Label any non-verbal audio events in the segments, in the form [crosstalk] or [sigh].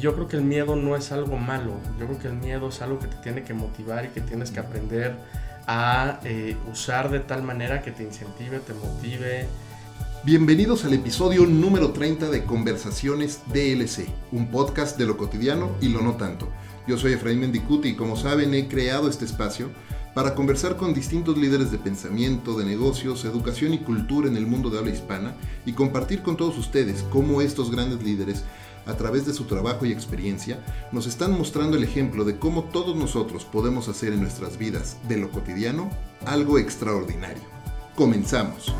yo creo que el miedo no es algo malo, yo creo que el miedo es algo que te tiene que motivar y que tienes que aprender a eh, usar de tal manera que te incentive, te motive. Bienvenidos al episodio número 30 de Conversaciones DLC, un podcast de lo cotidiano y lo no tanto. Yo soy Efraín Mendicuti y como saben he creado este espacio para conversar con distintos líderes de pensamiento, de negocios, educación y cultura en el mundo de habla hispana y compartir con todos ustedes cómo estos grandes líderes a través de su trabajo y experiencia, nos están mostrando el ejemplo de cómo todos nosotros podemos hacer en nuestras vidas de lo cotidiano algo extraordinario. Comenzamos.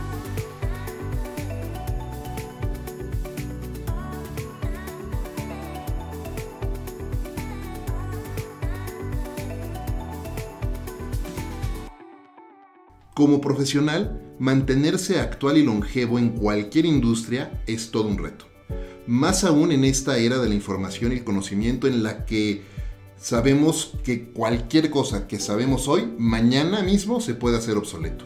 Como profesional, mantenerse actual y longevo en cualquier industria es todo un reto más aún en esta era de la información y el conocimiento en la que sabemos que cualquier cosa que sabemos hoy, mañana mismo se puede hacer obsoleto.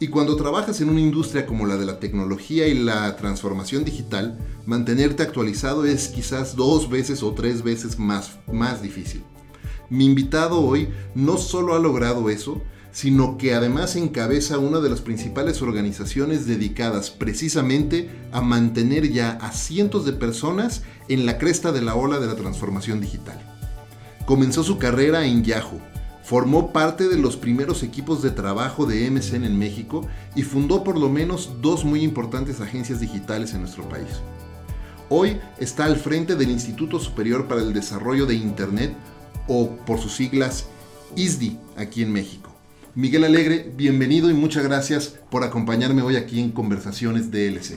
Y cuando trabajas en una industria como la de la tecnología y la transformación digital, mantenerte actualizado es quizás dos veces o tres veces más, más difícil. Mi invitado hoy no solo ha logrado eso, sino que además encabeza una de las principales organizaciones dedicadas precisamente a mantener ya a cientos de personas en la cresta de la ola de la transformación digital. Comenzó su carrera en Yahoo, formó parte de los primeros equipos de trabajo de MSN en México y fundó por lo menos dos muy importantes agencias digitales en nuestro país. Hoy está al frente del Instituto Superior para el Desarrollo de Internet, o por sus siglas ISDI, aquí en México. Miguel Alegre, bienvenido y muchas gracias por acompañarme hoy aquí en Conversaciones DLC.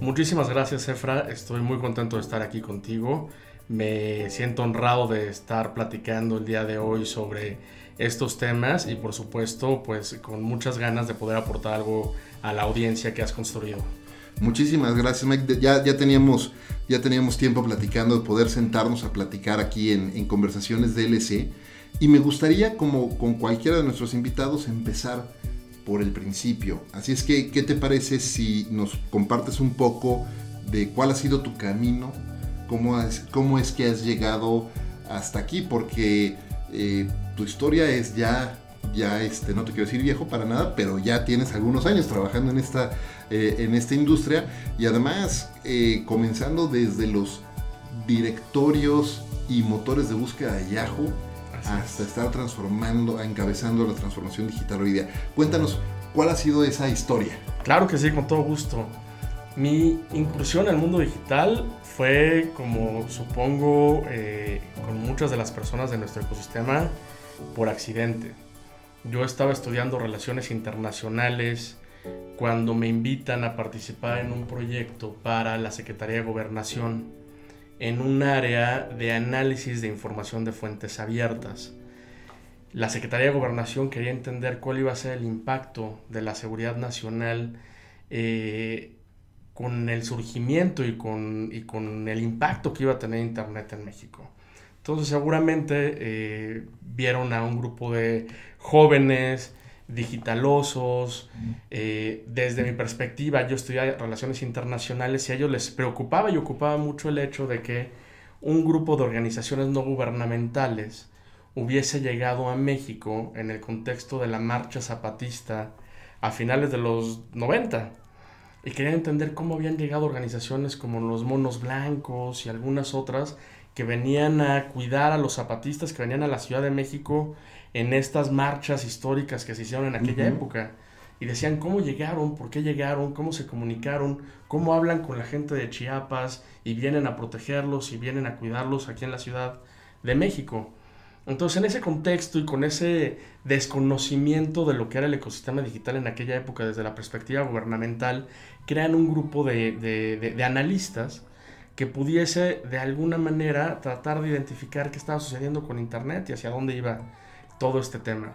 Muchísimas gracias, Efra. Estoy muy contento de estar aquí contigo. Me siento honrado de estar platicando el día de hoy sobre estos temas y por supuesto, pues con muchas ganas de poder aportar algo a la audiencia que has construido. Muchísimas gracias, Mike. Ya, ya, teníamos, ya teníamos tiempo platicando de poder sentarnos a platicar aquí en, en Conversaciones DLC. Y me gustaría, como con cualquiera de nuestros invitados, empezar por el principio. Así es que, ¿qué te parece si nos compartes un poco de cuál ha sido tu camino? ¿Cómo es, cómo es que has llegado hasta aquí? Porque eh, tu historia es ya, ya este, no te quiero decir viejo para nada, pero ya tienes algunos años trabajando en esta, eh, en esta industria y además eh, comenzando desde los directorios y motores de búsqueda de Yahoo hasta estar transformando, encabezando la transformación digital hoy día. Cuéntanos, ¿cuál ha sido esa historia? Claro que sí, con todo gusto. Mi incursión al mundo digital fue, como supongo, eh, con muchas de las personas de nuestro ecosistema, por accidente. Yo estaba estudiando relaciones internacionales cuando me invitan a participar en un proyecto para la Secretaría de Gobernación en un área de análisis de información de fuentes abiertas. La Secretaría de Gobernación quería entender cuál iba a ser el impacto de la seguridad nacional eh, con el surgimiento y con, y con, el impacto que iba a tener Internet en México. Entonces seguramente eh, vieron a un grupo de jóvenes digitalosos. Eh, desde mi perspectiva, yo estudié relaciones internacionales y a ellos les preocupaba y ocupaba mucho el hecho de que un grupo de organizaciones no gubernamentales hubiese llegado a México en el contexto de la marcha zapatista a finales de los 90. Y querían entender cómo habían llegado organizaciones como los Monos Blancos y algunas otras que venían a cuidar a los zapatistas que venían a la Ciudad de México en estas marchas históricas que se hicieron en aquella época. Y decían cómo llegaron, por qué llegaron, cómo se comunicaron, cómo hablan con la gente de Chiapas y vienen a protegerlos y vienen a cuidarlos aquí en la Ciudad de México. Entonces, en ese contexto y con ese desconocimiento de lo que era el ecosistema digital en aquella época desde la perspectiva gubernamental, crean un grupo de, de analistas que pudiese de alguna manera tratar de identificar qué estaba sucediendo con Internet y hacia dónde iba todo este tema.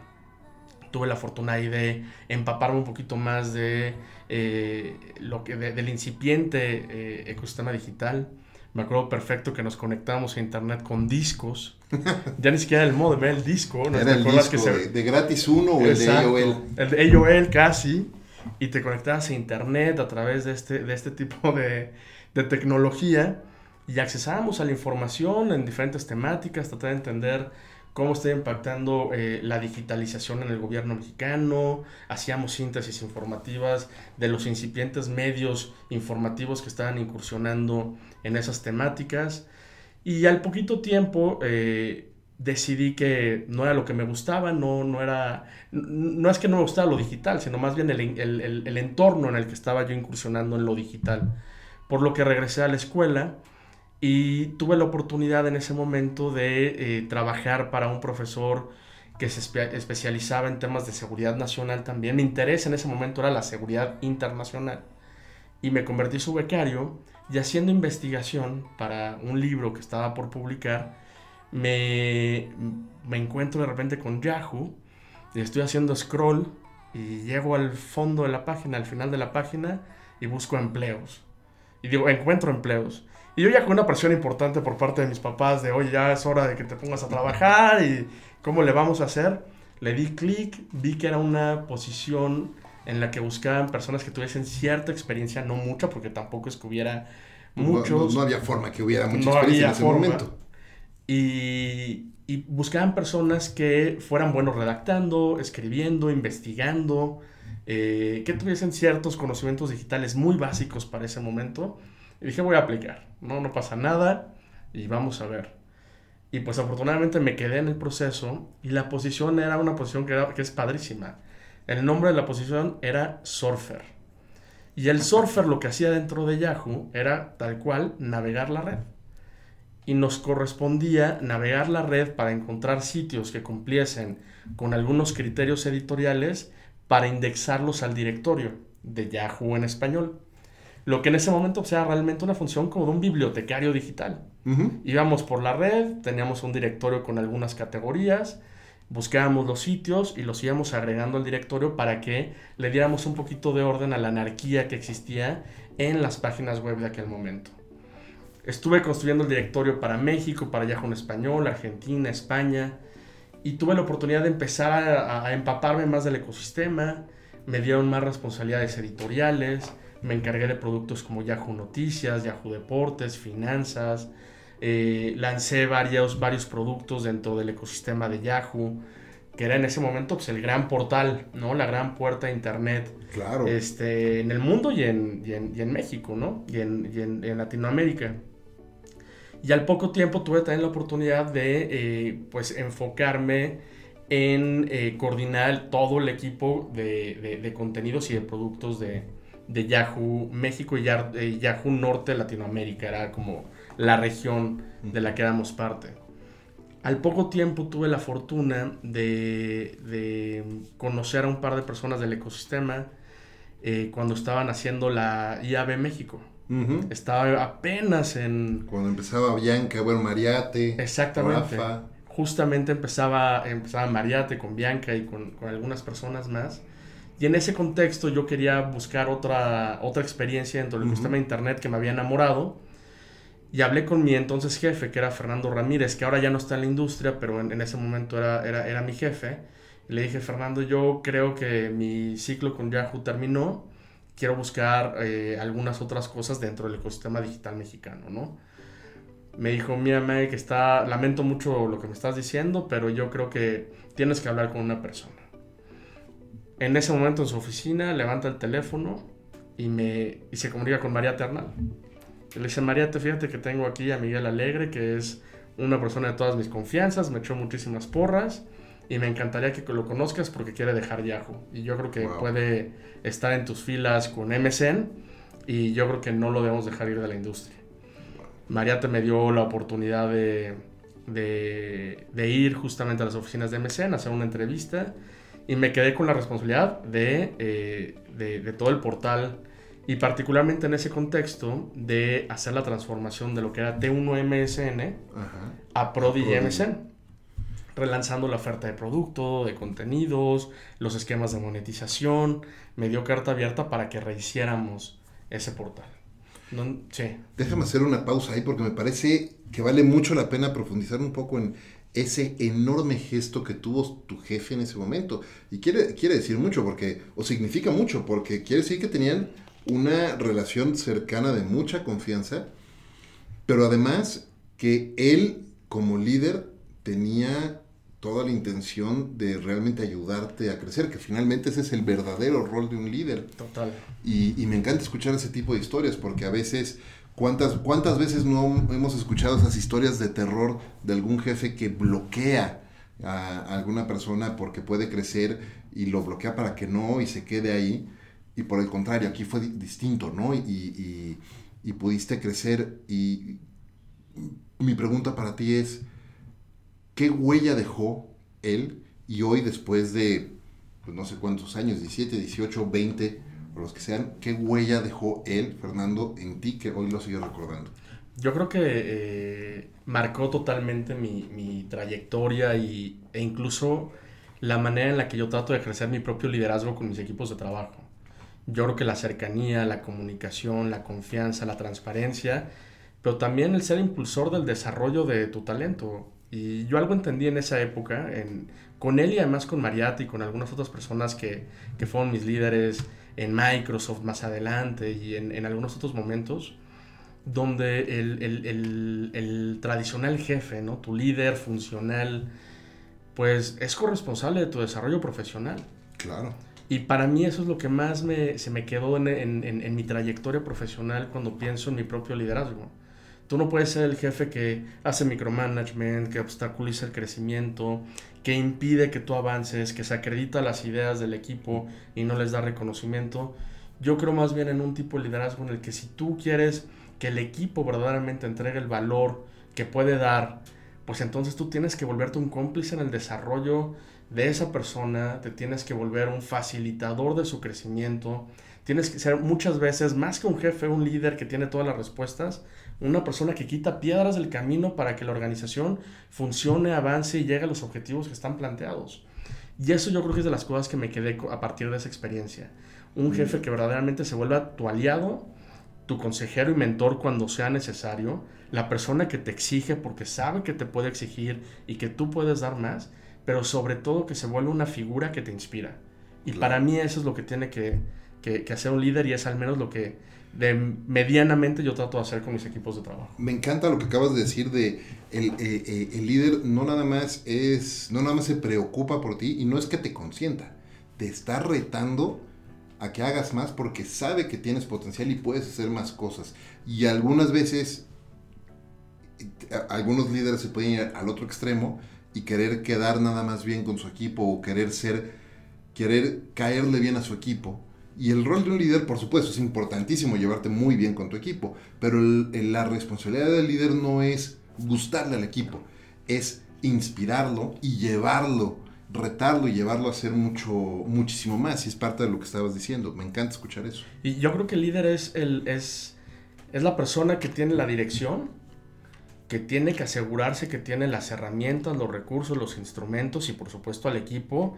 Tuve la fortuna ahí de empaparme un poquito más de eh, lo que del incipiente eh, ecosistema digital. Me acuerdo perfecto que nos conectábamos a internet con discos. ya ni siquiera el modo, era el disco. ¿no? Era el disco de, gratis uno o el de AOL. El de AOL casi. Y te conectabas a internet a través de este, de este tipo de, de tecnología y accesábamos a la información en diferentes temáticas, tratar de entender cómo está impactando eh, la digitalización en el gobierno mexicano, hacíamos síntesis informativas de los incipientes medios informativos que estaban incursionando en esas temáticas. Y al poquito tiempo eh, decidí que no era lo que me gustaba, no, no era, no es que no me gustaba lo digital, sino más bien el, el, el entorno en el que estaba yo incursionando en lo digital, por lo que regresé a la escuela y tuve la oportunidad en ese momento de eh, trabajar para un profesor que se especializaba en temas de seguridad nacional también. Mi interés en ese momento era la seguridad internacional. Y me convertí su becario y haciendo investigación para un libro que estaba por publicar, me, me encuentro de repente con Yahoo y estoy haciendo scroll y llego al fondo de la página, al final de la página y busco empleos. Y digo, encuentro empleos. Y yo ya con una presión importante por parte de mis papás de, oye, ya es hora de que te pongas a trabajar y cómo le vamos a hacer, le di clic, vi que era una posición en la que buscaban personas que tuviesen cierta experiencia, no mucha, porque tampoco es que hubiera muchos. No, había forma que hubiera mucha experiencia en ese momento. Y, y, buscaban personas que fueran buenos redactando, escribiendo, investigando, eh, que tuviesen ciertos conocimientos digitales muy básicos para ese momento y dije, voy a aplicar. No, no pasa nada y vamos a ver. Y pues afortunadamente me quedé en el proceso y la posición era una posición que, que es padrísima. El nombre de la posición era Surfer. Y el Surfer lo que hacía dentro de Yahoo era tal cual navegar la red. Y nos correspondía navegar la red para encontrar sitios que cumpliesen con algunos criterios editoriales para indexarlos al directorio de Yahoo en español. Lo que en ese momento pues, era realmente una función como de un bibliotecario digital. Íbamos por la red, teníamos un directorio con algunas categorías, buscábamos los sitios y los íbamos agregando al directorio para que le diéramos un poquito de orden a la anarquía que existía en las páginas web de aquel momento. Estuve construyendo el directorio para México, para Yahoo en español, Argentina, España, y tuve la oportunidad de empezar a, a empaparme más del ecosistema, me dieron más responsabilidades editoriales, me encargué de productos como Yahoo Noticias, Yahoo Deportes, Finanzas. Eh, lancé varios, varios productos dentro del ecosistema de Yahoo, que era en ese momento pues, el gran portal, ¿no? La gran puerta a Internet. Claro. Este, en el mundo y en, y en, México, ¿no? Y, en, en, Latinoamérica. Y al poco tiempo tuve también la oportunidad de, eh, pues, enfocarme en eh, coordinar todo el equipo de, de contenidos y de productos de, de Yahoo México y eh, Yahoo Norte Latinoamérica, era como la región de la que éramos parte. Al poco tiempo tuve la fortuna de, conocer a un par de personas del ecosistema eh, cuando estaban haciendo la IAB México. Estaba apenas en... Cuando empezaba Bianca, bueno, Mariate. Exactamente. Justamente empezaba, empezaba Mariate con Bianca y con, con algunas personas más. Y en ese contexto yo quería buscar otra, otra experiencia dentro del sistema de internet que me había enamorado. Y hablé con mi entonces jefe, que era Fernando Ramírez, que ahora ya no está en la industria, pero en, ese momento era, era, era, mi jefe. Y le dije, Fernando, yo creo que mi ciclo con Yahoo terminó. Quiero buscar eh, algunas otras cosas dentro del ecosistema digital mexicano, ¿no? Me dijo, mira, que está, lamento mucho lo que me estás diciendo, pero yo creo que tienes que hablar con una persona. En ese momento en su oficina levanta el teléfono y, me, y se comunica con María Ternal. Le dice, María, te fíjate que tengo aquí a Miguel Alegre, que es una persona de todas mis confianzas, me echó muchísimas porras y me encantaría que lo conozcas porque quiere dejar Yahoo. Y yo creo que puede estar en tus filas con MSN y yo creo que no lo debemos dejar ir de la industria. María te me dio la oportunidad de, de, de, ir justamente a las oficinas de MSN, hacer una entrevista y me quedé con la responsabilidad eh, de, de, todo el portal y particularmente en ese contexto de hacer la transformación de lo que era T1MSN a Prodi MSN relanzando la oferta de producto, de contenidos, los esquemas de monetización. Me dio carta abierta para que rehiciéramos ese portal. sí. Déjame hacer una pausa ahí porque me parece que vale mucho la pena profundizar un poco en ese enorme gesto que tuvo tu jefe en ese momento. Y quiere, quiere decir mucho, porque, o significa mucho, porque quiere decir que tenían una relación cercana de mucha confianza Pero además que él como líder tenía toda la intención de realmente ayudarte a crecer, que finalmente ese es el verdadero rol de un líder. Total. Y, y me encanta escuchar ese tipo de historias porque a veces ¿Cuántas, ¿Cuántas veces no hemos escuchado esas historias de terror de algún jefe que bloquea a alguna persona porque puede crecer y lo bloquea para que no y se quede ahí? Y por el contrario, aquí fue distinto, ¿no? Y, y, pudiste crecer. Y mi pregunta para ti es, ¿qué huella dejó él? Y hoy, después de, pues no sé cuántos años, 17, 18, 20, o los que sean, ¿qué huella dejó él, Fernando, en ti que hoy lo sigue recordando? Yo creo que eh, marcó totalmente mi, mi trayectoria y, e incluso la manera en la que yo trato de ejercer mi propio liderazgo con mis equipos de trabajo. Yo creo que la cercanía, la comunicación, la confianza, la transparencia, pero también el ser impulsor del desarrollo de tu talento. Y yo algo entendí en esa época, en, con él y además con Mariati y con algunas otras personas que, que fueron mis líderes, en Microsoft más adelante y en, en algunos otros momentos, donde el, el, el, tradicional jefe, ¿no? tu líder funcional, pues es corresponsable de tu desarrollo profesional. Claro. Y para mí eso es lo que más me, se me quedó en, en, en, mi trayectoria profesional cuando pienso en mi propio liderazgo. Tú no puedes ser el jefe que hace micromanagement, que obstaculiza el crecimiento, que impide que tú avances, que se acredita las ideas del equipo y no les da reconocimiento. Yo creo más bien en un tipo de liderazgo en el que si tú quieres que el equipo verdaderamente entregue el valor que puede dar, pues entonces tú tienes que volverte un cómplice en el desarrollo de esa persona, te tienes que volver un facilitador de su crecimiento, tienes que ser muchas veces más que un jefe, un líder que tiene todas las respuestas, una persona que quita piedras del camino para que la organización funcione, avance y llegue a los objetivos que están planteados. Y eso yo creo que es de las cosas que me quedé a partir de esa experiencia. Un jefe que verdaderamente se vuelva tu aliado, tu consejero y mentor cuando sea necesario, la persona que te exige porque sabe que te puede exigir y que tú puedes dar más, pero sobre todo que se vuelva una figura que te inspira. Y para mí eso es lo que tiene que, que, que hacer un líder y es al menos lo que medianamente yo trato de hacer con mis equipos de trabajo. Me encanta lo que acabas de decir de el, eh, eh, el, líder no nada más es, no nada más se preocupa por ti y no es que te consienta, te está retando a que hagas más porque sabe que tienes potencial y puedes hacer más cosas. Y algunas veces algunos líderes se pueden ir al otro extremo y querer quedar nada más bien con su equipo o querer ser, querer caerle bien a su equipo y el rol de un líder, por supuesto, es importantísimo llevarte muy bien con tu equipo, pero la responsabilidad del líder no es gustarle al equipo, es inspirarlo y llevarlo, retarlo y llevarlo a hacer mucho, muchísimo más. Y es parte de lo que estabas diciendo. Me encanta escuchar eso. Y yo creo que el líder es, el, es, es la persona que tiene la dirección, que tiene que asegurarse que tiene las herramientas, los recursos, los instrumentos y por supuesto al equipo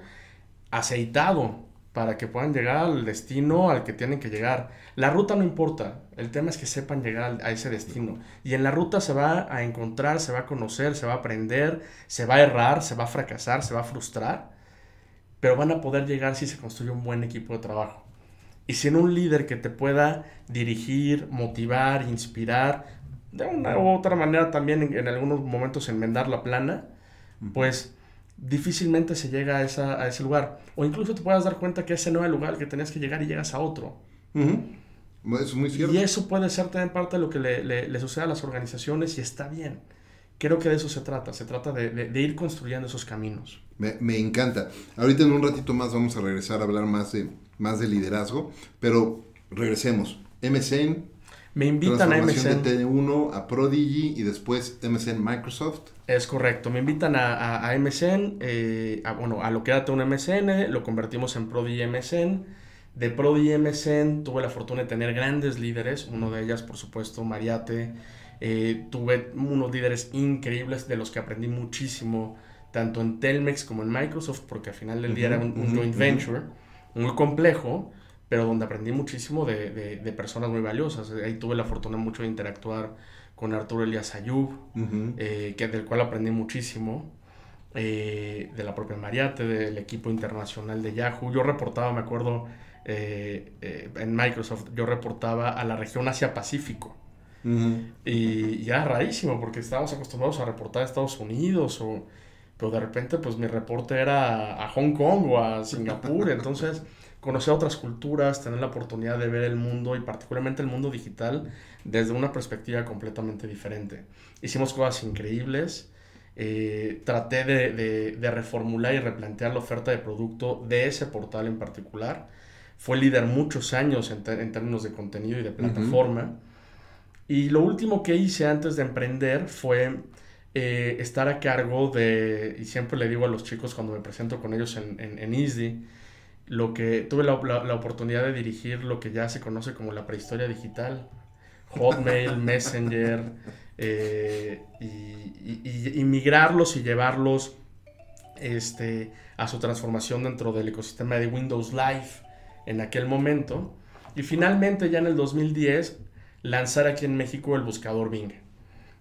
aceitado para que puedan llegar al destino al que tienen que llegar. La ruta no importa, el tema es que sepan llegar a ese destino. Y en la ruta se va a encontrar, se va a conocer, se va a aprender, se va a errar, se va a fracasar, se va a frustrar, pero van a poder llegar si se construye un buen equipo de trabajo. Y si en un líder que te pueda dirigir, motivar, inspirar, de una u otra manera también en, en algunos momentos enmendar la plana, pues difícilmente se llega a, esa, a, ese lugar. O incluso te puedas dar cuenta que ese no es el lugar que tenías que llegar y llegas a otro. es muy cierto. Y eso puede ser también parte de lo que le, le, sucede a las organizaciones y está bien. Creo que de eso se trata, se trata de, de, ir construyendo esos caminos. Me, me, encanta. Ahorita en un ratito más vamos a regresar a hablar más de, más de liderazgo, pero regresemos. MSN, me invitan a MSN. de T1 a Prodigy y después MSN Microsoft. Es correcto, me invitan a, a, MSN, eh, a, bueno, a lo que era un MSN, lo convertimos en Prodigy MSN. De Prodigy MSN tuve la fortuna de tener grandes líderes, uno de ellas por supuesto Mariate. Eh, tuve unos líderes increíbles de los que aprendí muchísimo, tanto en Telmex como en Microsoft, porque al final del día era un, joint venture muy complejo pero donde aprendí muchísimo de, de, personas muy valiosas. Ahí tuve la fortuna mucho de interactuar con Arturo Elias Ayub, eh, que, del cual aprendí muchísimo, eh, de la propia Mariate, del equipo internacional de Yahoo. Yo reportaba, me acuerdo, eh, en Microsoft, yo reportaba a la región Asia-Pacífico. y ya rarísimo, porque estábamos acostumbrados a reportar a Estados Unidos, o, pero de repente pues mi reporte era a Hong Kong o a Singapur, entonces conocer otras culturas, tener la oportunidad de ver el mundo y particularmente el mundo digital desde una perspectiva completamente diferente. Hicimos cosas increíbles, eh, traté de, reformular y replantear la oferta de producto de ese portal en particular. Fue líder muchos años en, términos de contenido y de plataforma. Y lo último que hice antes de emprender fue eh, estar a cargo de, y siempre le digo a los chicos cuando me presento con ellos en, en, en ISDI, lo que tuve la, la, oportunidad de dirigir lo que ya se conoce como la prehistoria digital. Hotmail, [laughs] Messenger, eh, y, y, migrarlos y llevarlos este, a su transformación dentro del ecosistema de Windows Live en aquel momento. Y finalmente ya en el 2010 lanzar aquí en México el buscador Bing.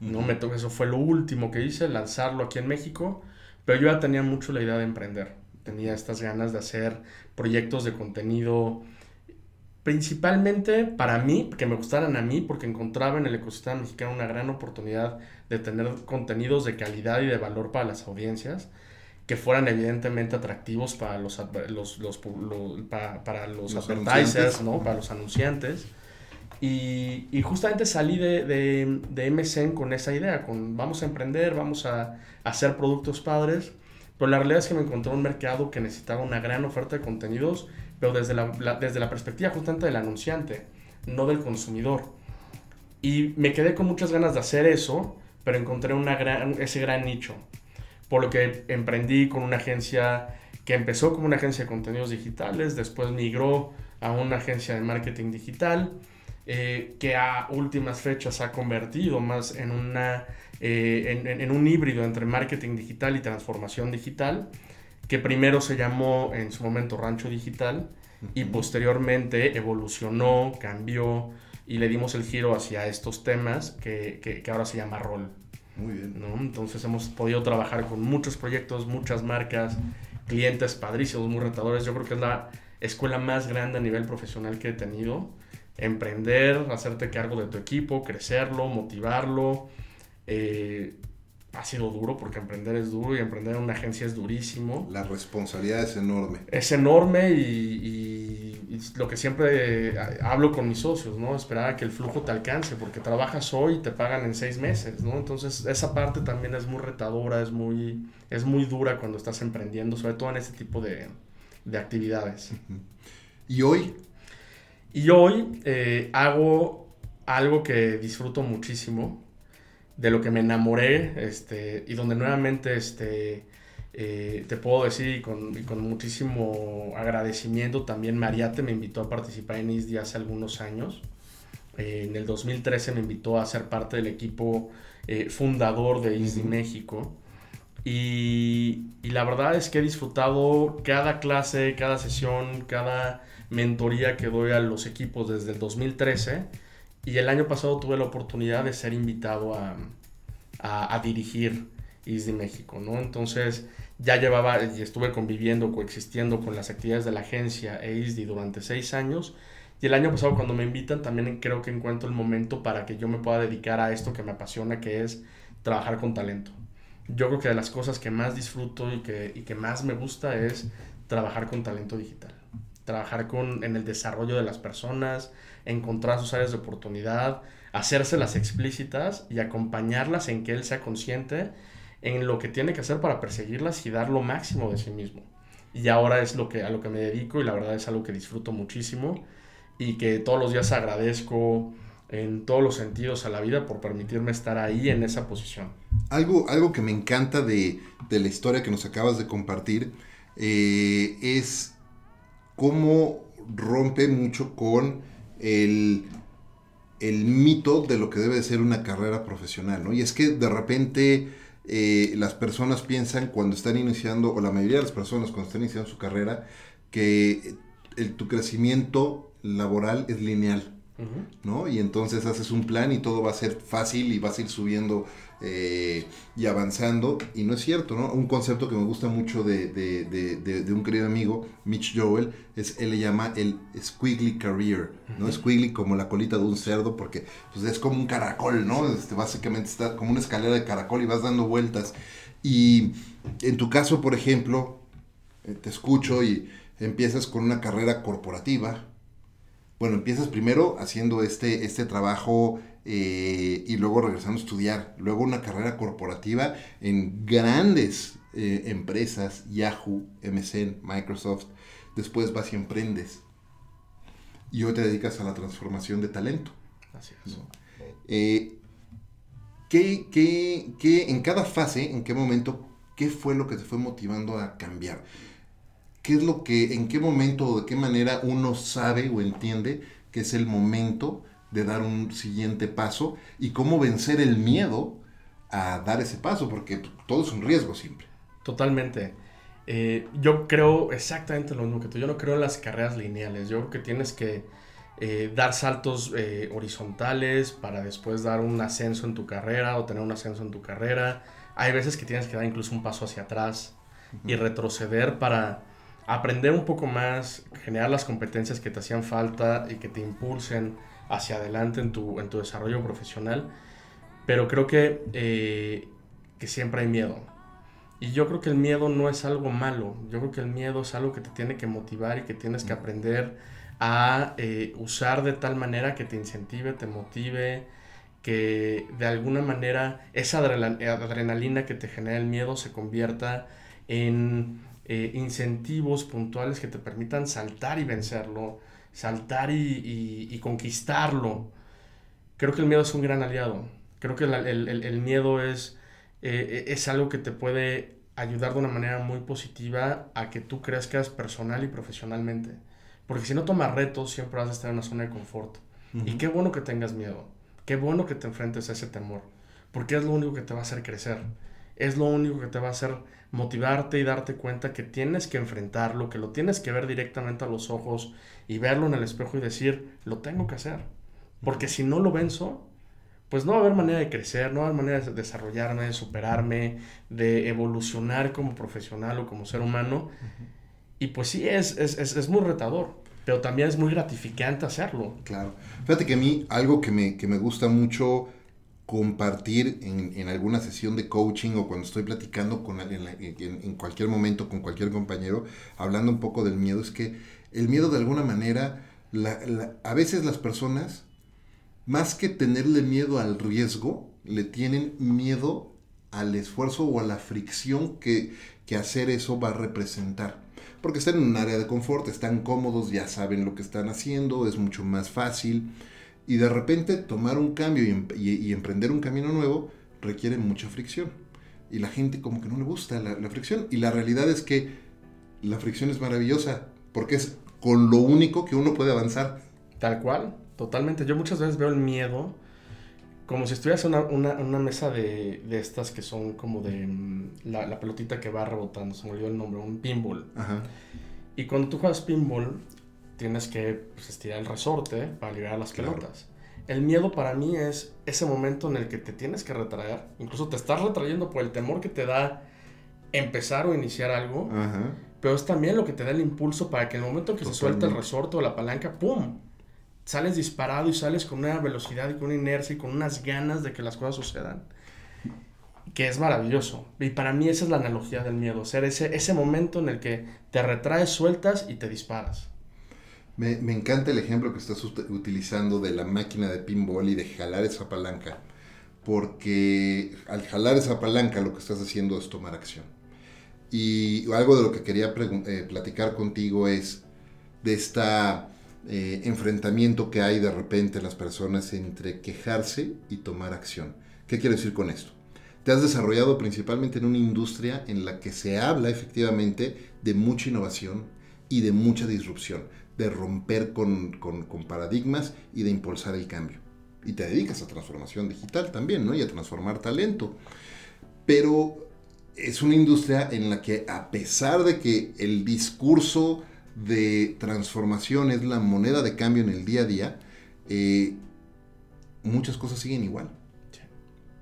¿no? Me eso fue lo último que hice, lanzarlo aquí en México, pero yo ya tenía mucho la idea de emprender. Tenía estas ganas de hacer proyectos de contenido principalmente para mí, que me gustaran a mí, porque encontraba en el ecosistema mexicano una gran oportunidad de tener contenidos de calidad y de valor para las audiencias, que fueran evidentemente atractivos para los, los, los, para, los, advertisers, ¿no? para los anunciantes. Y, y justamente salí de, de, de, MSN con esa idea, con vamos a emprender, vamos a, a hacer productos padres, pero la realidad es que me encontré un mercado que necesitaba una gran oferta de contenidos pero desde la, desde la perspectiva justamente del anunciante, no del consumidor. Y me quedé con muchas ganas de hacer eso, pero encontré ese gran nicho. Por lo que emprendí con una agencia que empezó como una agencia de contenidos digitales, después migró a una agencia de marketing digital, eh, que a últimas fechas ha convertido más en, una, eh, en, en, un híbrido entre marketing digital y transformación digital que primero se llamó en su momento Rancho Digital y posteriormente evolucionó, cambió y le dimos el giro hacia estos temas que, que, ahora se llama Rol. Muy bien. ¿no? Entonces hemos podido trabajar con muchos proyectos, muchas marcas, clientes padrísimos, muy retadores. Yo creo que es la escuela más grande a nivel profesional que he tenido. Emprender, hacerte cargo de tu equipo, crecerlo, motivarlo. Eh, ha sido duro porque emprender es duro y emprender en una agencia es durísimo. La responsabilidad es enorme. Es enorme y, lo que siempre hablo con mis socios, ¿no? Esperar a que el flujo te alcance porque trabajas hoy y te pagan en seis meses, ¿no? Entonces esa parte también es muy retadora, es muy, es muy dura cuando estás emprendiendo, sobre todo en este tipo de, de actividades. ¿Y hoy? Y hoy eh, hago algo que disfruto muchísimo de lo que me enamoré este, y donde nuevamente este, eh, te puedo decir y con, con, muchísimo agradecimiento también Mariate me invitó a participar en ISDI hace algunos años. Eh, en el 2013 me invitó a ser parte del equipo eh, fundador de ISDI México. Y, y, la verdad es que he disfrutado cada clase, cada sesión, cada mentoría que doy a los equipos desde el 2013 y el año pasado tuve la oportunidad de ser invitado a, a, dirigir ISDI México, ¿no? Entonces ya llevaba y estuve conviviendo, coexistiendo con las actividades de la agencia e ISDI durante seis años. Y el año pasado cuando me invitan también creo que encuentro el momento para que yo me pueda dedicar a esto que me apasiona, que es trabajar con talento. Yo creo que de las cosas que más disfruto y que, y que más me gusta es trabajar con talento digital. Trabajar con, en el desarrollo de las personas, encontrar sus áreas de oportunidad, hacérselas explícitas y acompañarlas en que él sea consciente en lo que tiene que hacer para perseguirlas y dar lo máximo de sí mismo. Y ahora es lo que, a lo que me dedico y la verdad es algo que disfruto muchísimo y que todos los días agradezco en todos los sentidos a la vida por permitirme estar ahí en esa posición. Algo, algo que me encanta de, de la historia que nos acabas de compartir eh, es cómo rompe mucho con el, mito de lo que debe ser una carrera profesional, ¿no? Y es que de repente eh, las personas piensan cuando están iniciando, o la mayoría de las personas cuando están iniciando su carrera, que el, tu crecimiento laboral es lineal. ¿No? Y entonces haces un plan y todo va a ser fácil y vas a ir subiendo eh, y avanzando. Y no es cierto, ¿no? Un concepto que me gusta mucho de, un querido amigo, Mitch Joel, es él le llama el squiggly career, ¿no? Squiggly como la colita de un cerdo, porque pues, es como un caracol, ¿no? Este, básicamente está como una escalera de caracol y vas dando vueltas. Y en tu caso, por ejemplo, eh, te escucho y empiezas con una carrera corporativa. Bueno, empiezas primero haciendo este, este trabajo eh, y luego regresando a estudiar. Luego una carrera corporativa en grandes eh, empresas, Yahoo, MSN, Microsoft. Después vas y emprendes. Y hoy te dedicas a la transformación de talento. Así es. Eh, ¿qué, qué, qué, en cada fase, en qué momento, qué fue lo que te fue motivando a cambiar? ¿Qué es lo que, en qué momento o de qué manera uno sabe o entiende que es el momento de dar un siguiente paso y cómo vencer el miedo a dar ese paso, porque todo es un riesgo siempre. Totalmente. Eh, yo creo exactamente lo mismo que tú. Yo no creo en las carreras lineales. Yo creo que tienes que eh, dar saltos eh, horizontales para después dar un ascenso en tu carrera o tener un ascenso en tu carrera. Hay veces que tienes que dar incluso un paso hacia atrás y retroceder para aprender un poco más, generar las competencias que te hacían falta y que te impulsen hacia adelante en tu, en tu desarrollo profesional. Pero creo que, eh, que siempre hay miedo. Y yo creo que el miedo no es algo malo. Yo creo que el miedo es algo que te tiene que motivar y que tienes que aprender a eh, usar de tal manera que te incentive, te motive, que de alguna manera esa adrenalina que te genera el miedo se convierta en eh, incentivos puntuales que te permitan saltar y vencerlo, saltar y, conquistarlo. Creo que el miedo es un gran aliado. Creo que el, miedo es, eh, es algo que te puede ayudar de una manera muy positiva a que tú crezcas personal y profesionalmente. Porque si no tomas retos, siempre vas a estar en una zona de confort. Y qué bueno que tengas miedo. Qué bueno que te enfrentes a ese temor. Porque es lo único que te va a hacer crecer. Es lo único que te va a hacer motivarte y darte cuenta que tienes que enfrentarlo, que lo tienes que ver directamente a los ojos y verlo en el espejo y decir, lo tengo que hacer. Porque si no lo venzo, pues no va a haber manera de crecer, no va a haber manera de desarrollarme, de superarme, de evolucionar como profesional o como ser humano. Y pues sí, es, es, es, es, muy retador, pero también es muy gratificante hacerlo. Claro. Fíjate que a mí algo que me, que me gusta mucho compartir en, en, alguna sesión de coaching o cuando estoy platicando con alguien en, cualquier momento con cualquier compañero, hablando un poco del miedo, es que el miedo de alguna manera, a veces las personas, más que tenerle miedo al riesgo, le tienen miedo al esfuerzo o a la fricción que, que hacer eso va a representar. Porque están en un área de confort, están cómodos, ya saben lo que están haciendo, es mucho más fácil y de repente tomar un cambio y, emprender un camino nuevo requiere mucha fricción. Y la gente como que no le gusta la, fricción. Y la realidad es que la fricción es maravillosa porque es con lo único que uno puede avanzar. Tal cual, totalmente. Yo muchas veces veo el miedo como si estuvieras en una, una, mesa de, de, estas que son como de mm, la, la, pelotita que va rebotando, se me olvidó el nombre, un pinball. Ajá. Y cuando tú juegas pinball, tienes que pues, estirar el resorte para liberar las pelotas. El miedo para mí es ese momento en el que te tienes que retraer, incluso te estás retrayendo por el temor que te da empezar o iniciar algo, pero es también lo que te da el impulso para que en el momento que se suelta el resorte o la palanca, ¡pum! Sales disparado y sales con una velocidad y con una inercia y con unas ganas de que las cosas sucedan. Que es maravilloso. Y para mí esa es la analogía del miedo, ser ese, ese momento en el que te retraes, sueltas y te disparas. Me, encanta el ejemplo que estás utilizando de la máquina de pinball y de jalar esa palanca, porque al jalar esa palanca lo que estás haciendo es tomar acción. Y algo de lo que quería eh, platicar contigo es de este enfrentamiento que hay de repente en las personas entre quejarse y tomar acción. ¿Qué quiero decir con esto? Te has desarrollado principalmente en una industria en la que se habla efectivamente de mucha innovación y de mucha disrupción de romper con, paradigmas y de impulsar el cambio. Y te dedicas a transformación digital también, ¿no? Y a transformar talento. Pero es una industria en la que a pesar de que el discurso de transformación es la moneda de cambio en el día a día, eh, muchas cosas siguen igual.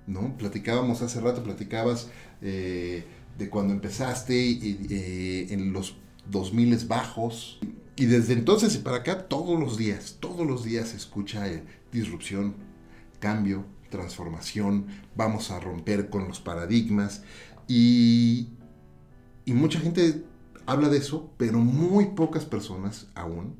¿No? Platicábamos hace rato, platicabas eh, de cuando empezaste eh, en los 2000 bajos. Y desde entonces y para acá, todos los días, todos los días se escucha disrupción, cambio, transformación, vamos a romper con los paradigmas. Y, y mucha gente habla de eso, pero muy pocas personas aún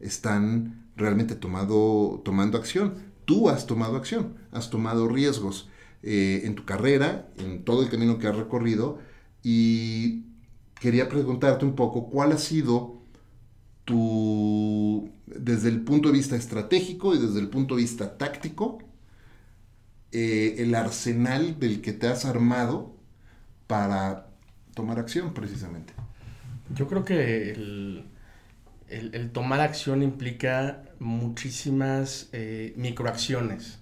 están realmente tomado, tomando acción. Tú has tomado acción, has tomado riesgos eh, en tu carrera, en todo el camino que has recorrido, y quería preguntarte un poco cuál ha sido tu, desde el punto de vista estratégico y desde el punto de vista táctico, eh, el arsenal del que te has armado para tomar acción precisamente. Yo creo que el, tomar acción implica muchísimas eh, microacciones,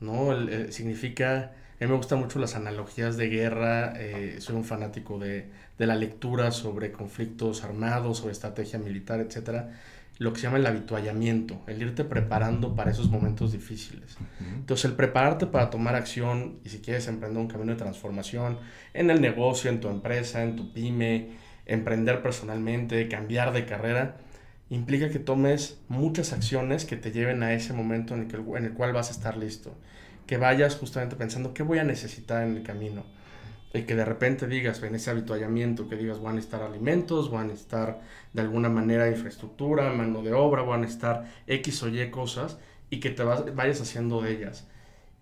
¿no? significa, a mí me gustan mucho las analogías de guerra, eh, soy un fanático de, la lectura sobre conflictos armados, sobre estrategia militar, etcétera lo que se llama el habituallamiento, el irte preparando para esos momentos difíciles. Entonces, el prepararte para tomar acción y si quieres emprender un camino de transformación en el negocio, en tu empresa, en tu pyme, emprender personalmente, cambiar de carrera, implica que tomes muchas acciones que te lleven a ese momento en el, que, en el cual vas a estar listo. Que vayas justamente pensando qué voy a necesitar en el camino. Y que de repente digas, en ese habituallamiento, que digas, van a estar alimentos, van a estar de alguna manera infraestructura, mano de obra, van a estar X o Y cosas, y que te vayas haciendo de ellas.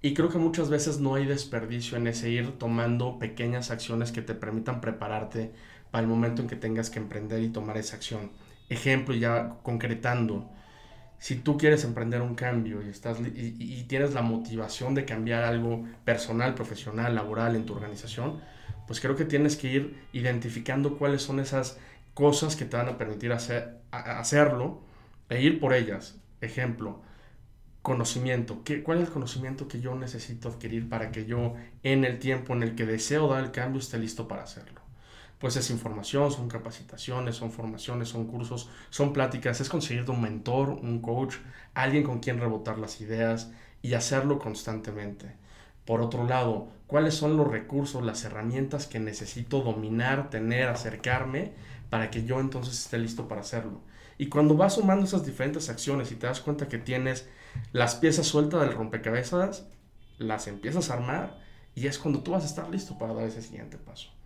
Y creo que muchas veces no hay desperdicio en ese ir tomando pequeñas acciones que te permitan prepararte para el momento en que tengas que emprender y tomar esa acción. Ejemplo, ya concretando, si tú quieres emprender un cambio y, estás, y, tienes la motivación de cambiar algo personal, profesional, laboral en tu organización, pues creo que tienes que ir identificando cuáles son esas cosas que te van a permitir hacer, hacerlo e ir por ellas. Ejemplo, conocimiento. ¿Qué, ¿Cuál es el conocimiento que yo necesito adquirir para que yo en el tiempo en el que deseo dar el cambio esté listo para hacerlo? Pues es información, son capacitaciones, son formaciones, son cursos, son pláticas, es conseguir un mentor, un coach, alguien con quien rebotar las ideas y hacerlo constantemente. Por otro lado, ¿cuáles son los recursos, las herramientas que necesito dominar, tener, acercarme para que yo entonces esté listo para hacerlo? Y cuando vas sumando esas diferentes acciones y te das cuenta que tienes las piezas sueltas del rompecabezas, las empiezas a armar y es cuando tú vas a estar listo para dar ese siguiente paso.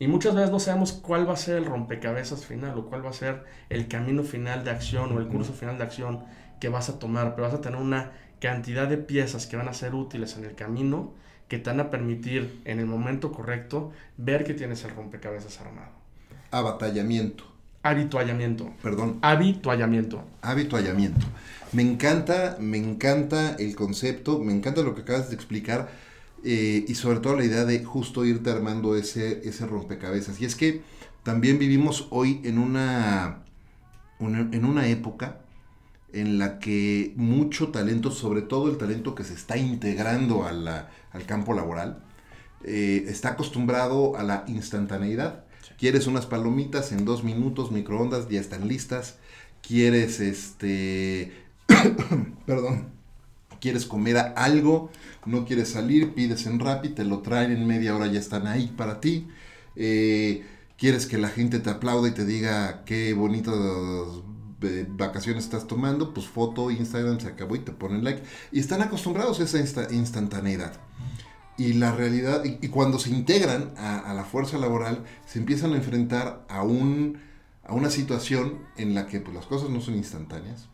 Y muchas veces no sabemos cuál va a ser el rompecabezas final o cuál va a ser el camino final de acción o el curso final de acción que vas a tomar, pero vas a tener una cantidad de piezas que van a ser útiles en el camino que te van a permitir en el momento correcto ver que tienes el rompecabezas armado. Abatallamiento. Habituallamiento. Perdón. Habituallamiento. Habituallamiento. Me encanta, me encanta el concepto, me encanta lo que acabas de explicar eh, y sobre todo la idea de justo irte armando ese, ese rompecabezas. Y es que también vivimos hoy en una, en una época en la que mucho talento, sobre todo el talento que se está integrando al campo laboral, eh, está acostumbrado a la instantaneidad. Quieres unas palomitas en dos minutos, microondas, ya están listas. Quieres este. [coughs] perdón quieres comer algo, no quieres salir, pides en Rappi, te lo traen en media hora, ya están ahí para ti. Eh, quieres que la gente te aplaude y te diga qué bonitas eh, vacaciones estás tomando, pues foto, Instagram se acabó y te ponen like. Y están acostumbrados a esa instantaneidad. Y la realidad, y, cuando se integran a, la fuerza laboral, se empiezan a enfrentar a, un, a una situación en la que pues, las cosas no son instantáneas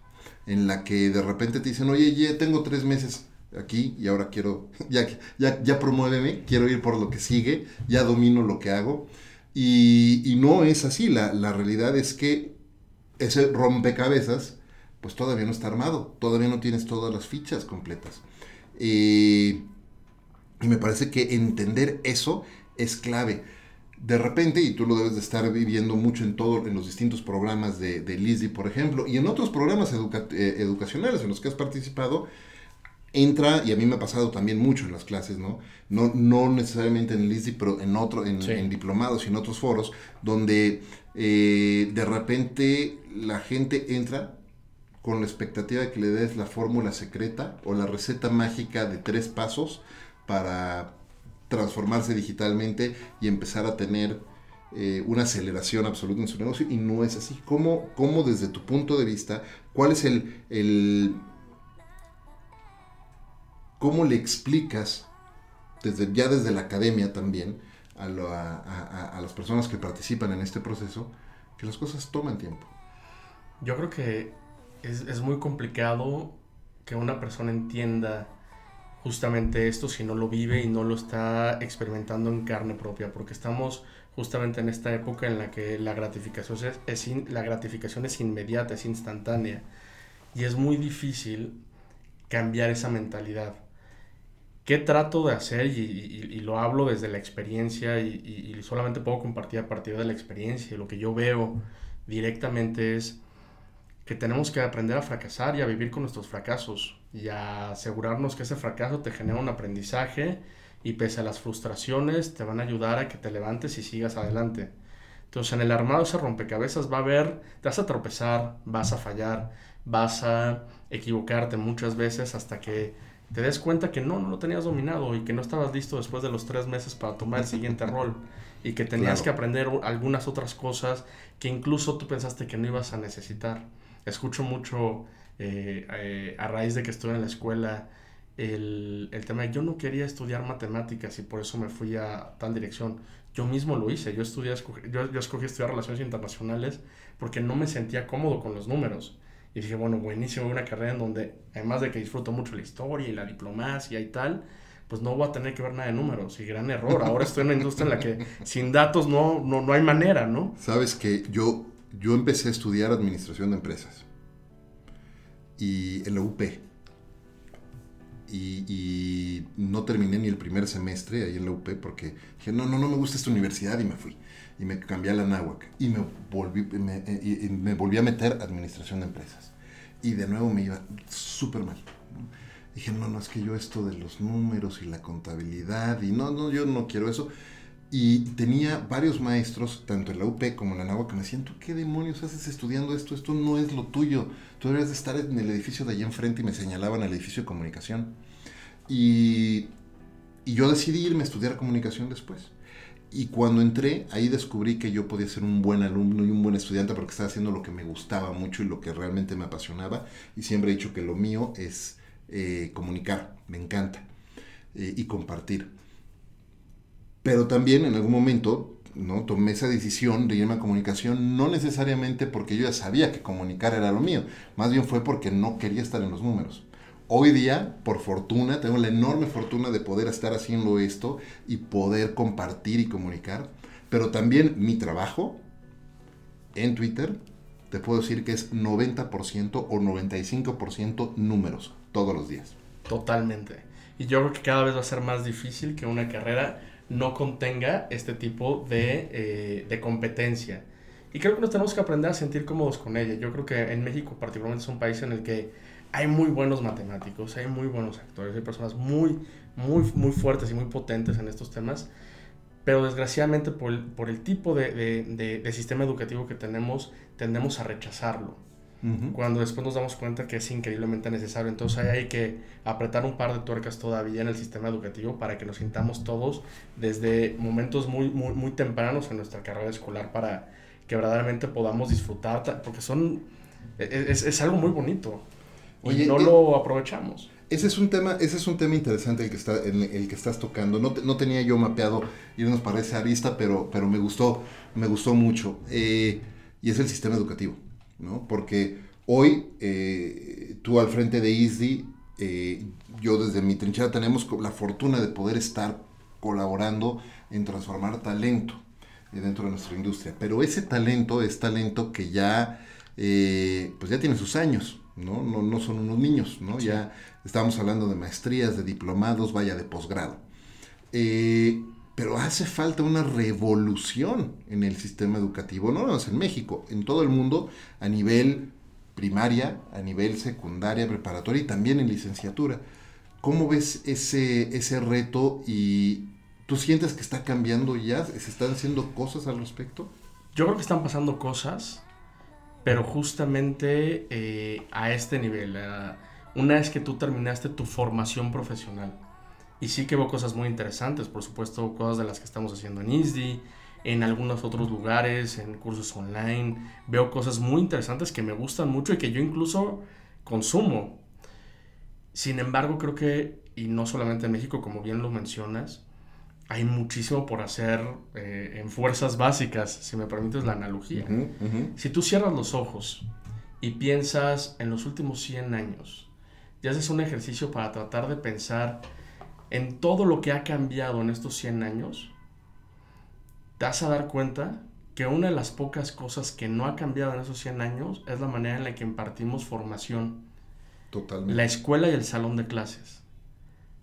en la que de repente te dicen, oye, ya tengo tres meses aquí y ahora quiero, [laughs] ya, ya, promuéveme, quiero ir por lo que sigue, ya domino lo que hago. Y, no es así, la, realidad es que ese rompecabezas, pues todavía no está armado, todavía no tienes todas las fichas completas. y me parece que entender eso es clave de repente, y tú lo debes de estar viviendo mucho en todo, en los distintos programas de, de LISDI, por ejemplo, y en otros programas eh, educacionales en los que has participado, entra, y a mí me ha pasado también mucho en las clases, ¿no? No, no necesariamente en LISDI, pero en otro, en, diplomados y en otros foros, donde eh, de repente la gente entra con la expectativa de que le des la fórmula secreta o la receta mágica de tres pasos para transformarse digitalmente y empezar a tener eh, una aceleración absoluta en su negocio y no es así. ¿Cómo, cómo desde tu punto de vista, cuál es el, el cómo le explicas desde, ya desde la academia también a, a, las personas que participan en este proceso que las cosas toman tiempo? Yo creo que es, es muy complicado que una persona entienda justamente esto si no lo vive y no lo está experimentando en carne propia, porque estamos justamente en esta época en la que la gratificación es, la gratificación es inmediata, es instantánea, y es muy difícil cambiar esa mentalidad. ¿Qué trato de hacer? Y, lo hablo desde la experiencia y, solamente puedo compartir a partir de la experiencia. Y lo que yo veo directamente es que tenemos que aprender a fracasar y a vivir con nuestros fracasos y a asegurarnos que ese fracaso te genera un aprendizaje y pese a las frustraciones te van a ayudar a que te levantes y sigas adelante. Entonces en el armado ese rompecabezas va a haber, te vas a tropezar, vas a fallar, vas a equivocarte muchas veces hasta que te des cuenta que no, no lo tenías dominado y que no estabas listo después de los tres meses para tomar el siguiente [laughs] rol y que tenías que aprender algunas otras cosas que incluso tú pensaste que no ibas a necesitar. Escucho mucho eh, eh, a raíz de que estuve en la escuela, el, el, tema de yo no quería estudiar matemáticas y por eso me fui a tal dirección. Yo mismo lo hice, yo, estudié, yo, yo escogí estudiar relaciones internacionales porque no me sentía cómodo con los números. Y dije, bueno, buenísimo, una carrera en donde, además de que disfruto mucho la historia y la diplomacia y tal, pues no voy a tener que ver nada de números. Y gran error. Ahora estoy en una industria en la que [laughs] sin datos no, no, no hay manera, ¿no? Sabes que yo, yo empecé a estudiar administración de empresas y en la UP. Y, no terminé ni el primer semestre ahí en la UP porque dije, no, no, no me gusta esta universidad y me fui. Y me cambié a la NAWAC y me volví, me, y, me volví a meter administración de empresas. Y de nuevo me iba súper mal. Dije, no, no, es que yo esto de los números y la contabilidad y no, no, yo no quiero eso. Y tenía varios maestros, tanto en la UP como en la NAWAC, que me decían, ¿tú qué demonios haces estudiando esto? Esto no es lo tuyo. Tú deberías de estar en el edificio de allá enfrente y me señalaban el edificio de comunicación. Y, y yo decidí irme a estudiar comunicación después. Y cuando entré, ahí descubrí que yo podía ser un buen alumno y un buen estudiante porque estaba haciendo lo que me gustaba mucho y lo que realmente me apasionaba. Y siempre he dicho que lo mío es eh, comunicar, me encanta, eh, y compartir. Pero también en algún momento ¿no? tomé esa decisión de irme a comunicación, no necesariamente porque yo ya sabía que comunicar era lo mío, más bien fue porque no quería estar en los números. Hoy día, por fortuna, tengo la enorme fortuna de poder estar haciendo esto y poder compartir y comunicar, pero también mi trabajo en Twitter, te puedo decir que es 90% o 95% números todos los días. Totalmente. Y yo creo que cada vez va a ser más difícil que una carrera no contenga este tipo de, eh, de, competencia. Y creo que nos tenemos que aprender a sentir cómodos con ella. Yo creo que en México particularmente es un país en el que hay muy buenos matemáticos, hay muy buenos actores, hay personas muy, muy, muy fuertes y muy potentes en estos temas. Pero desgraciadamente por el, por el tipo de, de, de sistema educativo que tenemos, tendemos a rechazarlo cuando después nos damos cuenta que es increíblemente necesario. Entonces ahí hay que apretar un par de tuercas todavía en el sistema educativo para que nos sintamos todos desde momentos muy, muy, muy tempranos en nuestra carrera escolar para que verdaderamente podamos disfrutar, porque son, e, e, es, es algo muy bonito y no lo aprovechamos. Ese es un tema, ese es un tema interesante el que, está, el, el que estás tocando. No, no, tenía yo mapeado irnos para esa arista, pero, pero me gustó, me gustó mucho. Eh, y es el sistema educativo. ¿No? Porque hoy eh, tú al frente de ISDI, eh, yo desde mi trinchera tenemos la fortuna de poder estar colaborando en transformar talento dentro de nuestra industria. Pero ese talento es talento que ya, eh, pues ya tiene sus años, ¿no? No, son unos niños, ¿no? Ya estamos hablando de maestrías, de diplomados, vaya, de posgrado. Pero hace falta una revolución en el sistema educativo, no nada en México, en todo el mundo, a nivel primaria, a nivel secundaria, preparatoria y también en licenciatura. ¿Cómo ves ese, ese reto y tú sientes que está cambiando ya? ¿Se están haciendo cosas al respecto? Yo creo que están pasando cosas, pero justamente eh, a este nivel, una vez que tú terminaste tu formación profesional. Y sí que veo cosas muy interesantes, por supuesto, cosas de las que estamos haciendo en ISDI, en algunos otros lugares, en cursos online. Veo cosas muy interesantes que me gustan mucho y que yo incluso consumo. Sin embargo, creo que, y no solamente en México, como bien lo mencionas, hay muchísimo por hacer eh, en fuerzas básicas, si me permites la analogía. Si tú cierras los ojos y piensas en los últimos 100 años, y haces un ejercicio para tratar de pensar en todo lo que ha cambiado en estos 100 años, te vas a dar cuenta que una de las pocas cosas que no ha cambiado en esos 100 años es la manera en la que impartimos formación. Totalmente. La escuela y el salón de clases.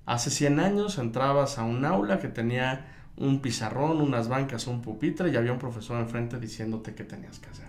Hace 100 años entrabas a un aula que tenía un pizarrón, unas bancas, un pupitre y había un profesor enfrente diciéndote qué tenías que hacer.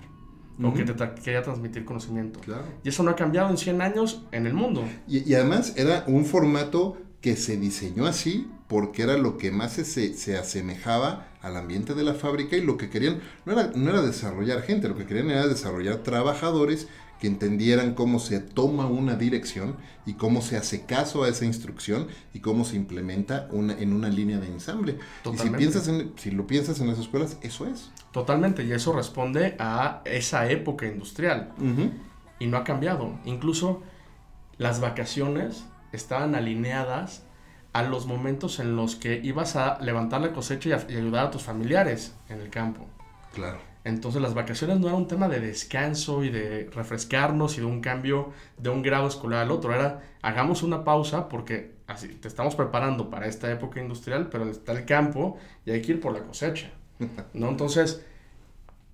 O que te quería transmitir conocimiento. Y eso no ha cambiado en 100 años en el mundo. Y, y, además era un formato que se diseñó así porque era lo que más se, se, asemejaba al ambiente de la fábrica y lo que querían no era, no era desarrollar gente, lo que querían era desarrollar trabajadores que entendieran cómo se toma una dirección y cómo se hace caso a esa instrucción y cómo se implementa una, en una línea de ensamble. Y si, piensas en, si lo piensas en las escuelas, eso es. Totalmente, y eso responde a esa época industrial. Y no ha cambiado. Incluso las vacaciones estaban alineadas a los momentos en los que ibas a levantar la cosecha y, y ayudar a tus familiares en el campo. Claro. Entonces las vacaciones no era un tema de descanso y de refrescarnos y de un cambio de un grado escolar al otro, era hagamos una pausa porque así te estamos preparando para esta época industrial, pero está el campo y hay que ir por la cosecha. ¿no? [laughs] Entonces,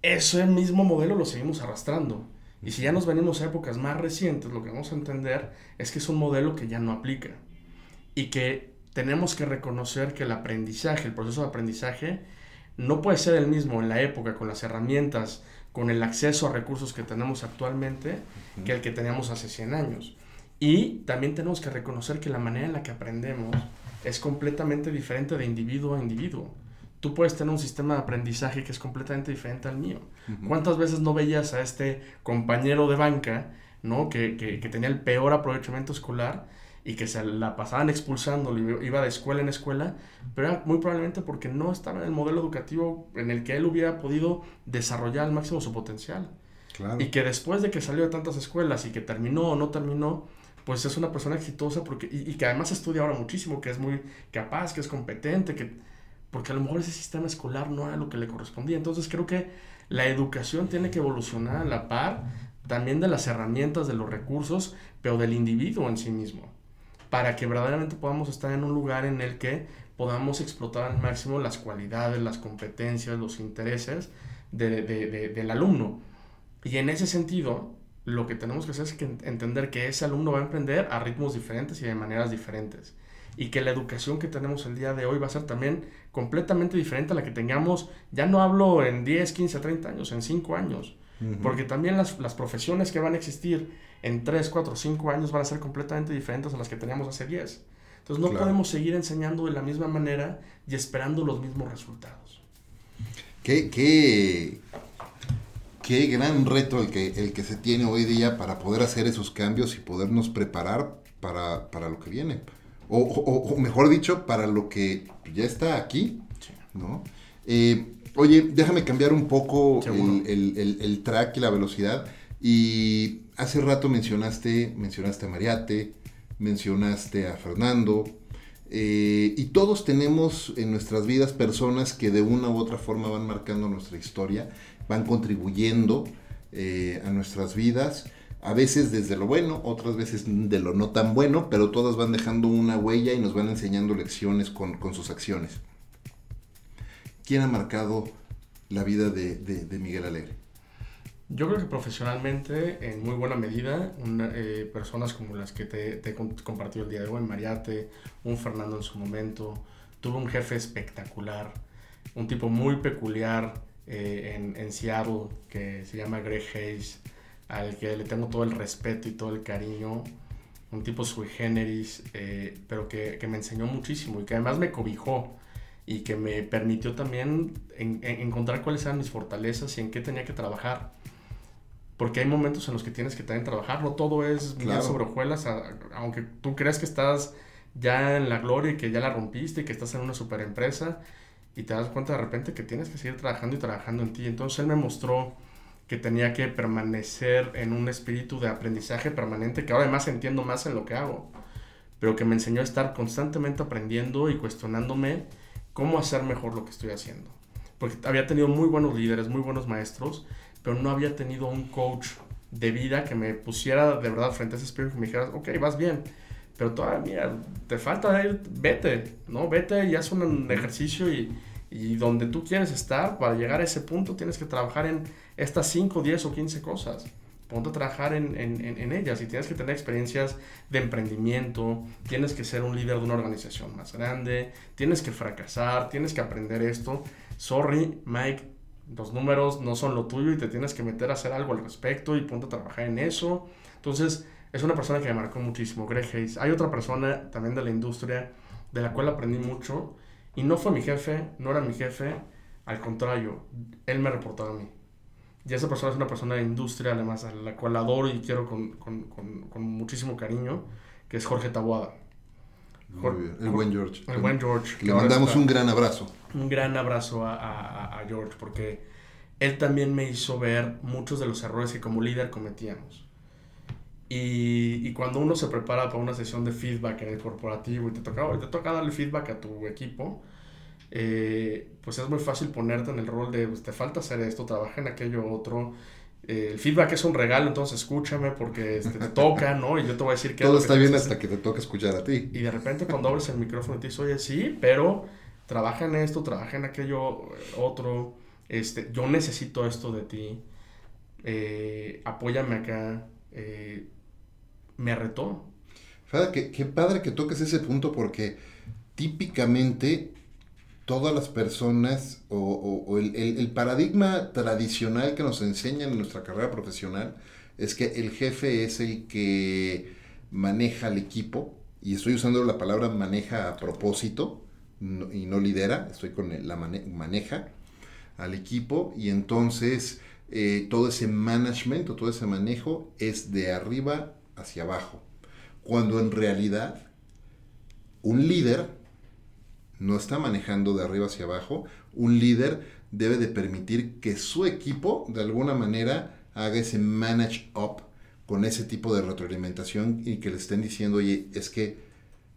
ese mismo modelo lo seguimos arrastrando. Y si ya nos venimos a épocas más recientes, lo que vamos a entender es que es un modelo que ya no aplica. Y que tenemos que reconocer que el aprendizaje, el proceso de aprendizaje, no puede ser el mismo en la época, con las herramientas, con el acceso a recursos que tenemos actualmente, que el que teníamos hace 100 años. Y también tenemos que reconocer que la manera en la que aprendemos es completamente diferente de individuo a individuo. Tú puedes tener un sistema de aprendizaje que es completamente diferente al mío. ¿Cuántas veces no veías a este compañero de banca, ¿no? Que, que, que tenía el peor aprovechamiento escolar y que se la pasaban expulsando, iba de escuela en escuela, pero era muy probablemente porque no estaba en el modelo educativo en el que él hubiera podido desarrollar al máximo su potencial. Y que después de que salió de tantas escuelas y que terminó o no terminó, pues es una persona exitosa porque, y, que además estudia ahora muchísimo, que es muy capaz, que es competente, que, porque a lo mejor ese sistema escolar no era lo que le correspondía. Entonces creo que la educación tiene que evolucionar a la par también de las herramientas, de los recursos, pero del individuo en sí mismo para que verdaderamente podamos estar en un lugar en el que podamos explotar al máximo las cualidades, las competencias, los intereses del alumno. Y en ese sentido, lo que tenemos que hacer es entender que ese alumno va a emprender a ritmos diferentes y de maneras diferentes. Y que la educación que tenemos el día de hoy va a ser también completamente diferente a la que tengamos, ya no hablo en 10, 15, 30 años, en 5 años. Porque también las, las profesiones que van a existir en 3, 4, 5 años van a ser completamente diferentes a las que teníamos hace 10. Entonces no podemos seguir enseñando de la misma manera y esperando los mismos resultados. Qué, qué, qué gran reto el que, el que se tiene hoy día para poder hacer esos cambios y podernos preparar para, para lo que viene. O, o, mejor dicho, para lo que ya está aquí. ¿no? Eh, oye, déjame cambiar un poco el, el, el, track y la velocidad. Y hace rato mencionaste, mencionaste a Mariate, mencionaste a Fernando, eh, y todos tenemos en nuestras vidas personas que de una u otra forma van marcando nuestra historia, van contribuyendo eh, a nuestras vidas, a veces desde lo bueno, otras veces de lo no tan bueno, pero todas van dejando una huella y nos van enseñando lecciones con, sus acciones. ¿Quién ha marcado la vida de Miguel Alegre? Yo creo que profesionalmente, en muy buena medida, eh, personas como las que te, te compartió el día de hoy, Mariate, un Fernando en su momento, tuve un jefe espectacular, un tipo muy peculiar eh, en, en, Seattle que se llama Greg Hayes, al que le tengo todo el respeto y todo el cariño, un tipo sui generis, eh, pero que, que, me enseñó muchísimo y que además me cobijó y que me permitió también encontrar cuáles eran mis fortalezas y en qué tenía que trabajar porque hay momentos en los que tienes que también trabajar, no todo es claro. sobre hojuelas, aunque tú crees que estás ya en la gloria y que ya la rompiste y que estás en una super empresa y te das cuenta de repente que tienes que seguir trabajando y trabajando en ti. Entonces él me mostró que tenía que permanecer en un espíritu de aprendizaje permanente, que ahora además entiendo más en lo que hago, pero que me enseñó a estar constantemente aprendiendo y cuestionándome cómo hacer mejor lo que estoy haciendo. Porque había tenido muy buenos líderes, muy buenos maestros, pero no había tenido un coach de vida que me pusiera de verdad frente a ese espíritu y me dijera, ok, vas bien, pero todavía te falta ir, vete, ¿no? Vete y haz un ejercicio y, y donde tú quieres estar, para llegar a ese punto tienes que trabajar en estas 5, 10 o 15 cosas. Ponte a trabajar en, en, en, ellas y tienes que tener experiencias de emprendimiento, tienes que ser un líder de una organización más grande, tienes que fracasar, tienes que aprender esto. Sorry, Mike, los números no son lo tuyo y te tienes que meter a hacer algo al respecto y ponte a trabajar en eso. Entonces, es una persona que me marcó muchísimo, Greg Hayes. Hay otra persona también de la industria de la cual aprendí mucho y no fue mi jefe, no era mi jefe, al contrario, él me reportaba a mí. Y esa persona es una persona de industria, además, a la cual adoro y quiero con, con, con, muchísimo cariño, que es Jorge Tabuada. Muy bien. El buen George. El buen George. Le mandamos un gran abrazo. Un gran abrazo a, a, a George, porque él también me hizo ver muchos de los errores que como líder cometíamos. Y, y, cuando uno se prepara para una sesión de feedback en el corporativo y te toca, te toca darle feedback a tu equipo, eh, pues es muy fácil ponerte en el rol de, pues, te falta hacer esto, trabaja en aquello otro. Eh, el feedback es un regalo, entonces escúchame porque este, te toca, ¿no? Y yo te voy a decir que... Todo está bien hasta que te toca escuchar a ti. Y de repente cuando abres el micrófono y te dices, oye, sí, pero trabaja en esto, trabaja en aquello otro, este, yo necesito esto de ti, eh, apóyame acá. Eh, me retó. Fada, qué, qué padre que toques ese punto porque típicamente todas las personas o, el, el, paradigma tradicional que nos enseñan en nuestra carrera profesional es que el jefe es el que maneja al equipo, y estoy usando la palabra maneja a propósito y no lidera, estoy con la maneja al equipo y entonces eh, todo ese management o todo ese manejo es de arriba hacia abajo. Cuando en realidad un líder no está manejando de arriba hacia abajo, un líder debe de permitir que su equipo de alguna manera haga ese manage up con ese tipo de retroalimentación y que le estén diciendo, oye, es que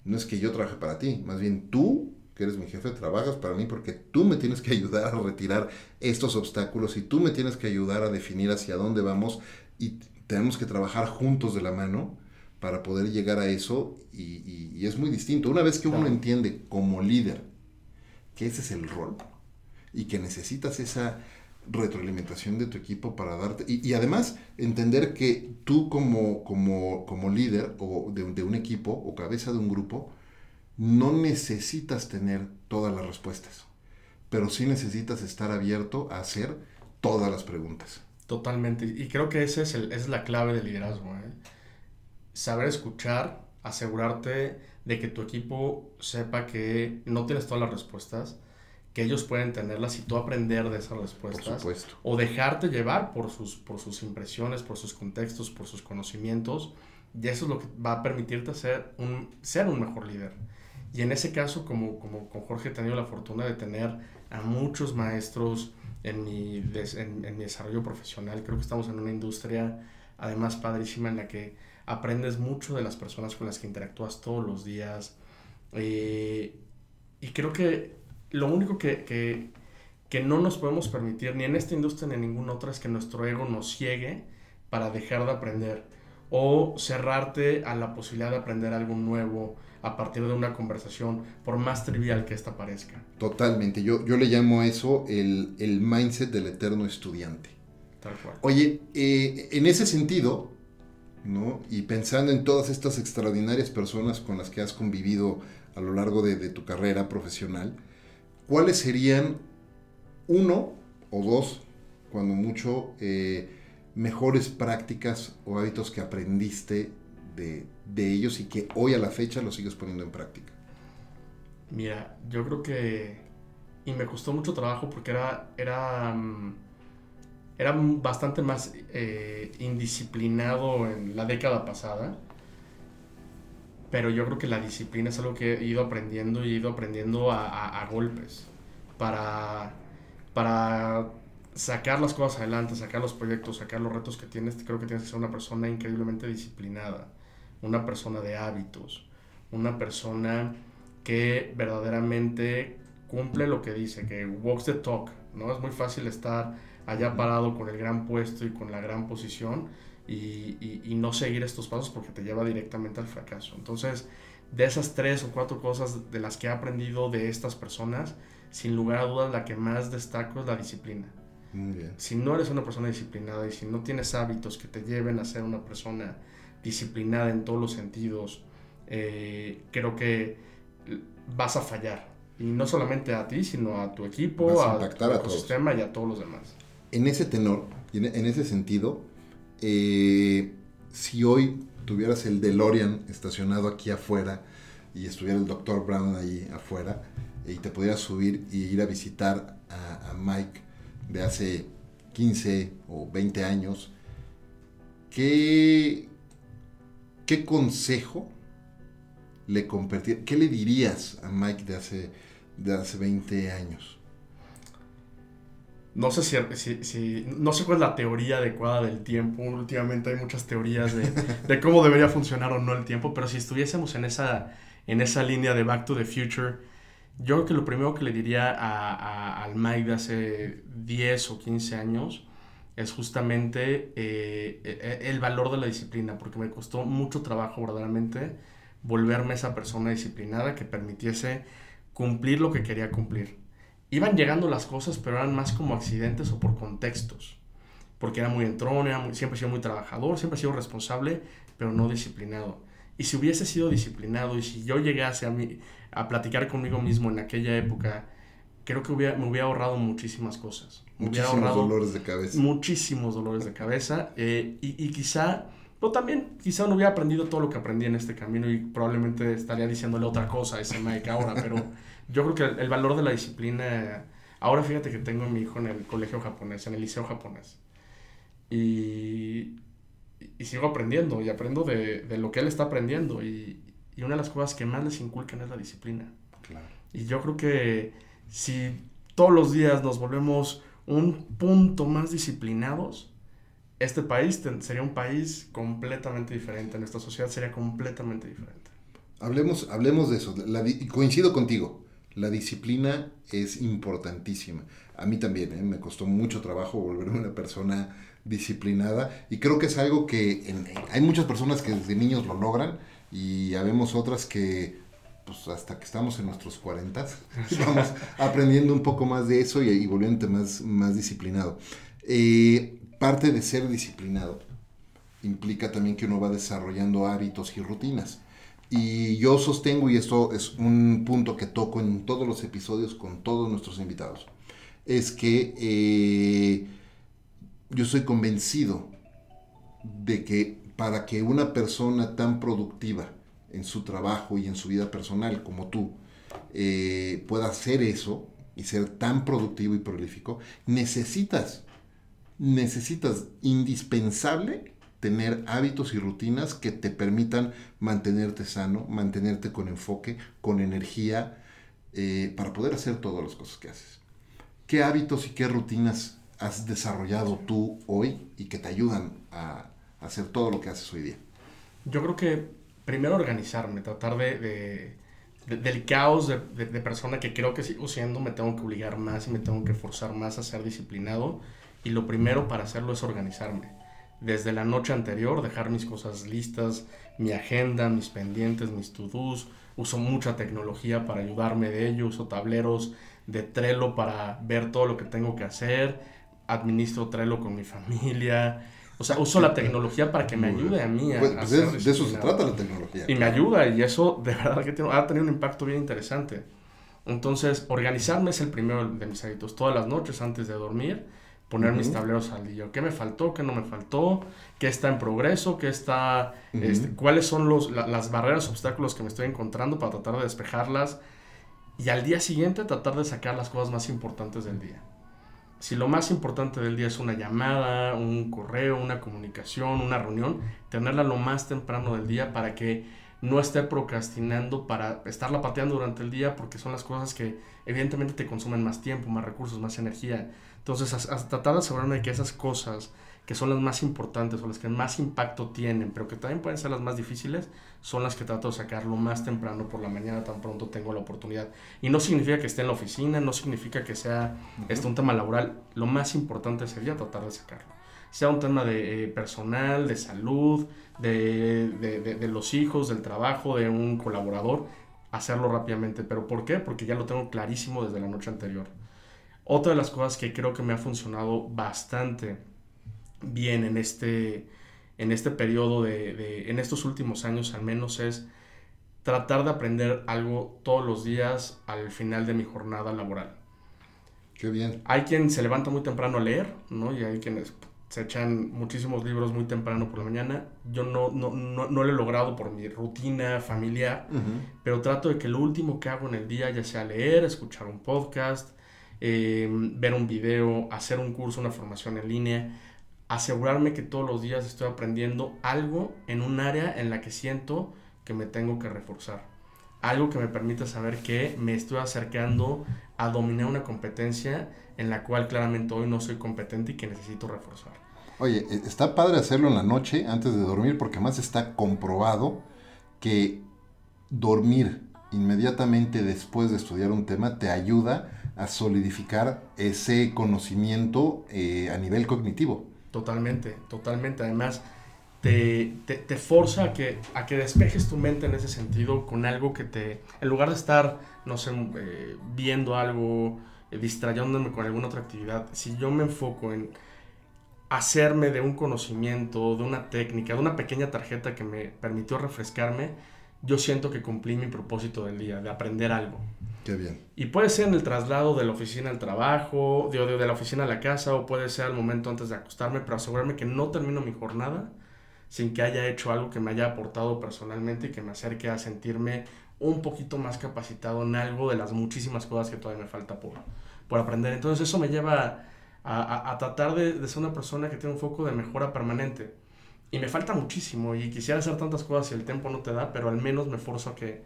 no es que yo trabaje para ti, más bien tú, que eres mi jefe, trabajas para mí porque tú me tienes que ayudar a retirar estos obstáculos y tú me tienes que ayudar a definir hacia dónde vamos y tenemos que trabajar juntos de la mano para poder llegar a eso y, es muy distinto. Una vez que uno entiende como líder que ese es el rol y que necesitas esa retroalimentación de tu equipo para darte y, además entender que tú como, como, como líder o de, de, un equipo o cabeza de un grupo no necesitas tener todas las respuestas, pero sí necesitas estar abierto a hacer todas las preguntas. Totalmente. Y creo que ese es, el, es la clave del liderazgo. ¿eh? Saber escuchar, asegurarte de que tu equipo sepa que no tienes todas las respuestas, que ellos pueden tenerlas y tú aprender de esas respuestas. Por supuesto. O dejarte llevar por sus, por sus impresiones, por sus contextos, por sus conocimientos. Y eso es lo que va a permitirte ser un, ser un mejor líder. Y en ese caso, como, como con Jorge, he tenido la fortuna de tener a muchos maestros, en mi, en, mi desarrollo profesional. Creo que estamos en una industria además padrísima en la que aprendes mucho de las personas con las que interactúas todos los días. Eh, y creo que lo único que, que, que, no nos podemos permitir, ni en esta industria ni en ninguna otra, es que nuestro ego nos ciegue para dejar de aprender o cerrarte a la posibilidad de aprender algo nuevo a partir de una conversación, por más trivial que esta parezca. Totalmente, yo, yo le llamo a eso el, el mindset del eterno estudiante. Tal cual. Oye, eh, en ese sentido, ¿no? y pensando en todas estas extraordinarias personas con las que has convivido a lo largo de, de tu carrera profesional, ¿cuáles serían uno o dos, cuando mucho, eh, mejores prácticas o hábitos que aprendiste de, ellos y que hoy a la fecha lo sigues poniendo en práctica? Mira, yo creo que... Y me costó mucho trabajo porque era... era mm, era bastante más eh, indisciplinado en la década pasada. Pero yo creo que la disciplina es algo que he ido aprendiendo y he ido aprendiendo a, golpes. Para, para sacar las cosas adelante, sacar los proyectos, sacar los retos que tienes, creo que tienes que ser una persona increíblemente disciplinada, una persona de hábitos, una persona que verdaderamente cumple lo que dice, que walks the talk, ¿no? Es muy fácil estar allá parado con el gran puesto y con la gran posición y, y, no seguir estos pasos porque te lleva directamente al fracaso. Entonces, de esas tres o cuatro cosas de las que he aprendido de estas personas, sin lugar a dudas la que más destaco es la disciplina. Si no eres una persona disciplinada y si no tienes hábitos que te lleven a ser una persona disciplinada en todos los sentidos, eh, creo que vas a fallar. Y no solamente a ti, sino a tu equipo, a, a tu ecosistema y a todos los demás en ese tenor, en, ese sentido, eh, si hoy tuvieras el DeLorean estacionado aquí afuera y estuviera el Dr. Brown ahí afuera y te pudieras subir y ir a visitar a, Mike de hace 15 o 20 años, ¿qué, qué consejo le qué le dirías a Mike de hace, de hace 20 años? No sé si, si, no sé cuál es la teoría adecuada del tiempo. Últimamente hay muchas teorías de, [laughs] de, cómo debería funcionar o no el tiempo, pero si estuviésemos en esa, en esa línea de Back to the Future, yo creo que lo primero que le diría a, a, al Mike de hace 10 o 15 años es justamente eh, e, e, el valor de la disciplina, porque me costó mucho trabajo verdaderamente volverme esa persona disciplinada que permitiese cumplir lo que quería cumplir iban llegando las cosas, pero eran más como accidentes o por contextos. Porque era muy entrón, siempre he sido muy trabajador, siempre he sido responsable, pero no disciplinado. Y si hubiese sido disciplinado y si yo llegase a, mí, a platicar conmigo mismo en aquella época, creo que hubiera, me hubiera ahorrado muchísimas cosas. Muchísimos dolores de cabeza. Muchísimos dolores de cabeza. Eh, y, y, quizá, pero también quizá no hubiera aprendido todo lo que aprendí en este camino y probablemente estaría diciéndole otra cosa a ese Mike ahora, [laughs] pero yo creo que el, valor de la disciplina, ahora fíjate que tengo a mi hijo en el colegio japonés, en el liceo japonés, y, y sigo aprendiendo, y aprendo de, de, lo que él está aprendiendo, y, y, una de las cosas que más les inculcan es la disciplina. Claro. Y yo creo que si todos los días nos volvemos un punto más disciplinados, este país sería un país completamente diferente, nuestra sociedad sería completamente diferente. Hablemos, hablemos de eso, la, coincido contigo, la disciplina es importantísima. A mí también, ¿eh? me costó mucho trabajo volverme una persona disciplinada y creo que es algo que hay muchas personas que desde niños lo logran y habemos otras que pues hasta que estamos en nuestros 40 [laughs] vamos aprendiendo un poco más de eso y, y volviéndote más, más disciplinado. Eh, parte de ser disciplinado implica también que uno va desarrollando hábitos y rutinas. Y yo sostengo, y esto es un punto que toco en todos los episodios con todos nuestros invitados, es que eh, yo soy convencido de que para que una persona tan productiva en su trabajo y en su vida personal como tú eh, pueda hacer eso y ser tan productivo y prolífico, necesitas, necesitas indispensable tener hábitos y rutinas que te permitan mantenerte sano, mantenerte con enfoque, con energía, eh, para poder hacer todas las cosas que haces. ¿Qué hábitos y qué rutinas has desarrollado tú hoy y que te ayudan a, hacer todo lo que haces hoy día? Yo creo que primero organizarme, tratar de, del caos de, de, persona que creo que sigo siendo, me tengo que obligar más y me tengo que forzar más a ser disciplinado. Y lo primero para hacerlo es organizarme desde la noche anterior, dejar mis cosas listas, mi agenda, mis pendientes, mis to-dos. Uso mucha tecnología para ayudarme de ello, uso tableros de Trello para ver todo lo que tengo que hacer, administro Trello con mi familia. O sea, uso la tecnología para que me ayude a mí a, pues, pues de, eso se trata la tecnología. Y me ayuda, y eso de verdad que tiene, ha tenido un impacto bien interesante. Entonces, organizarme es el primero de mis hábitos. Todas las noches antes de dormir, poner mis tableros al día. ¿Qué me faltó? ¿Qué no me faltó? ¿Qué está en progreso? ¿Qué está, este, ¿Cuáles son los, las barreras, obstáculos que me estoy encontrando para tratar de despejarlas? Y al día siguiente tratar de sacar las cosas más importantes del día. Si lo más importante del día es una llamada, un correo, una comunicación, una reunión, tenerla lo más temprano del día para que no esté procrastinando para estarla pateando durante el día porque son las cosas que evidentemente te consumen más tiempo, más recursos, más energía. Entonces, hasta tratar de asegurarme de que esas cosas que son las más importantes o las que más impacto tienen, pero que también pueden ser las más difíciles, son las que trato de sacar lo más temprano por la mañana, tan pronto tengo la oportunidad. Y no significa que esté en la oficina, no significa que sea este, un tema laboral, lo más importante sería tratar de sacarlo. Sea un tema de eh, personal, de salud, de, de, de los hijos, del trabajo, de un colaborador, hacerlo rápidamente. ¿Pero por qué? Porque ya lo tengo clarísimo desde la noche anterior. Otra de las cosas que creo que me ha funcionado bastante bien en este, en este periodo de, en estos últimos años al menos es tratar de aprender algo todos los días al final de mi jornada laboral. Qué bien. Hay quien se levanta muy temprano a leer, ¿no? Y hay quienes se echan muchísimos libros muy temprano por la mañana. Yo no, no, no, no lo he logrado por mi rutina familiar, pero trato de que lo último que hago en el día ya sea leer, escuchar un podcast, eh, ver un video, hacer un curso, una formación en línea asegurarme que todos los días estoy aprendiendo algo en un área en la que siento que me tengo que reforzar. Algo que me permita saber que me estoy acercando a dominar una competencia en la cual claramente hoy no soy competente y que necesito reforzar. Oye, e, está padre hacerlo en la noche antes de dormir porque además está comprobado que dormir inmediatamente después de estudiar un tema te ayuda a solidificar ese conocimiento eh, a nivel cognitivo. Totalmente, totalmente. Además, te, te, forza a que, a que despejes tu mente en ese sentido con algo que te, en lugar de estar, no sé, eh, viendo algo, eh, distrayéndome con alguna otra actividad, si yo me enfoco en hacerme de un conocimiento, de una técnica, de una pequeña tarjeta que me permitió refrescarme, yo siento que cumplí mi propósito del día, de aprender algo. Qué bien. Y puede ser en el traslado de la oficina al trabajo, de, la oficina a la casa, o puede ser al momento antes de acostarme, pero asegurarme que no termino mi jornada sin que haya hecho algo que me haya aportado personalmente y que me acerque a sentirme un poquito más capacitado en algo de las muchísimas cosas que todavía me falta por, por aprender. Entonces eso me lleva a, a, tratar de, ser una persona que tiene un foco de mejora permanente. Y me falta muchísimo y quisiera hacer tantas cosas y el tiempo no te da, pero al menos me forzo a que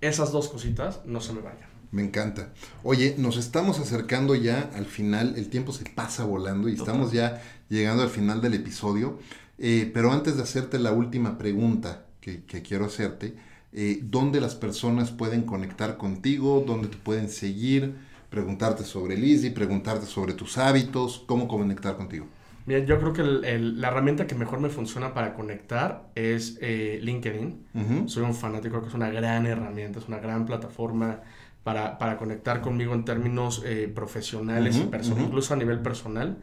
esas dos cositas no se me vayan. Me encanta. Oye, nos estamos acercando ya al final, el tiempo se pasa volando y estamos ya llegando al final del episodio. Eh, pero antes de hacerte la última pregunta que, quiero hacerte, eh, ¿dónde las personas pueden conectar contigo? ¿Dónde te pueden seguir? Preguntarte sobre Lizzy, preguntarte sobre tus hábitos, cómo conectar contigo. Mira, yo creo que la herramienta que mejor me funciona para conectar es eh, LinkedIn. Soy un fanático, creo que es una gran herramienta, es una gran plataforma para, para conectar conmigo en términos eh, profesionales y incluso a nivel personal.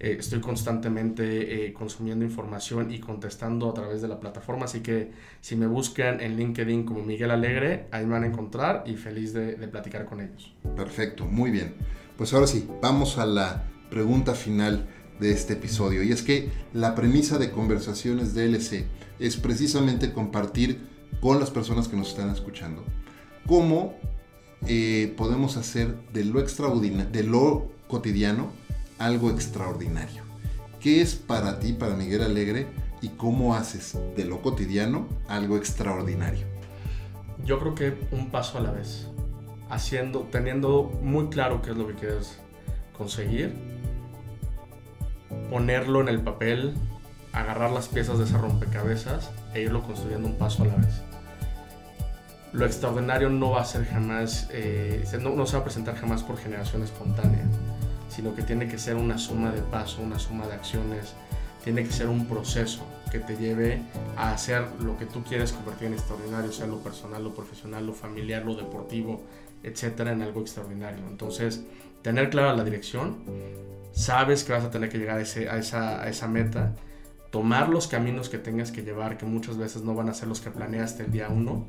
Eh, estoy constantemente eh, consumiendo información y contestando a través de la plataforma, así que si me buscan en LinkedIn como Miguel Alegre, ahí me van a encontrar y feliz de, de platicar con ellos. Perfecto, muy bien. Pues ahora sí, vamos a la pregunta final de este episodio. Y es que la premisa de conversaciones DLC es precisamente compartir con las personas que nos están escuchando cómo eh, podemos hacer de lo, de lo cotidiano algo extraordinario. ¿Qué es para ti, para Miguel Alegre, y cómo haces de lo cotidiano algo extraordinario? Yo creo que un paso a la vez, haciendo, teniendo muy claro qué es lo que quieres conseguir, ponerlo en el papel, agarrar las piezas de ese rompecabezas e irlo construyendo un paso a la vez lo extraordinario no va a ser jamás, eh, no, se va a presentar jamás por generación espontánea, sino que tiene que ser una suma de pasos, una suma de acciones, tiene que ser un proceso que te lleve a hacer lo que tú quieres convertir en extraordinario, sea lo personal, lo profesional, lo familiar, lo deportivo, etcétera, en algo extraordinario. Entonces, tener clara la dirección, sabes que vas a tener que llegar a, ese, a, esa, a esa meta, tomar los caminos que tengas que llevar, que muchas veces no van a ser los que planeaste el día uno,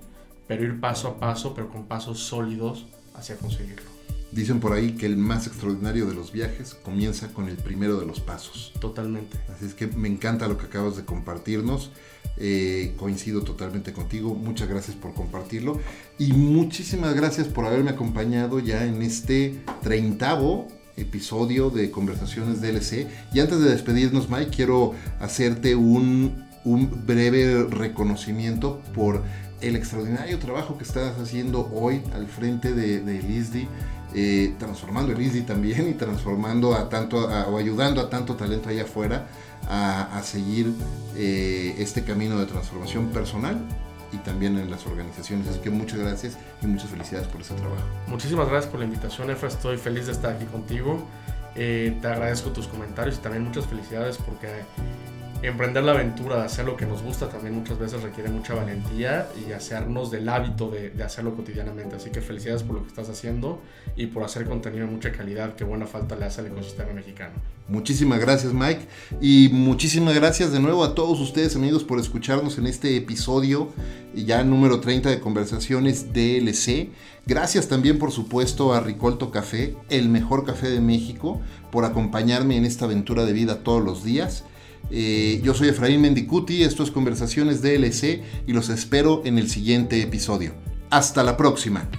pero ir paso a paso, pero con pasos sólidos hacia conseguirlo. Dicen por ahí que el más extraordinario de los viajes comienza con el primero de los pasos. Totalmente. Así es que me encanta lo que acabas de compartirnos. Eh, coincido totalmente contigo. Muchas gracias por compartirlo. Y muchísimas gracias por haberme acompañado ya en este treintavo episodio de Conversaciones DLC. Y antes de despedirnos, Mike, quiero hacerte un, un breve reconocimiento por el extraordinario trabajo que estás haciendo hoy al frente de, de ISDI, eh, transformando el ISDI también y transformando a tanto o ayudando a tanto talento allá afuera a, seguir eh, este camino de transformación personal y también en las organizaciones. Así que muchas gracias y muchas felicidades por ese trabajo. Muchísimas gracias por la invitación, Efra. Estoy feliz de estar aquí contigo. Eh, te agradezco tus comentarios y también muchas felicidades porque emprender la aventura de hacer lo que nos gusta también muchas veces requiere mucha valentía y hacernos del hábito de, hacerlo cotidianamente. Así que felicidades por lo que estás haciendo y por hacer contenido de mucha calidad que buena falta le hace al ecosistema mexicano. Muchísimas gracias Mike y muchísimas gracias de nuevo a todos ustedes amigos por escucharnos en este episodio ya número 30 de Conversaciones DLC. Gracias también por supuesto a Ricolto Café, el mejor café de México, por acompañarme en esta aventura de vida todos los días. Eh, yo soy Efraín Mendicuti, esto es Conversaciones DLC y los espero en el siguiente episodio. Hasta la próxima.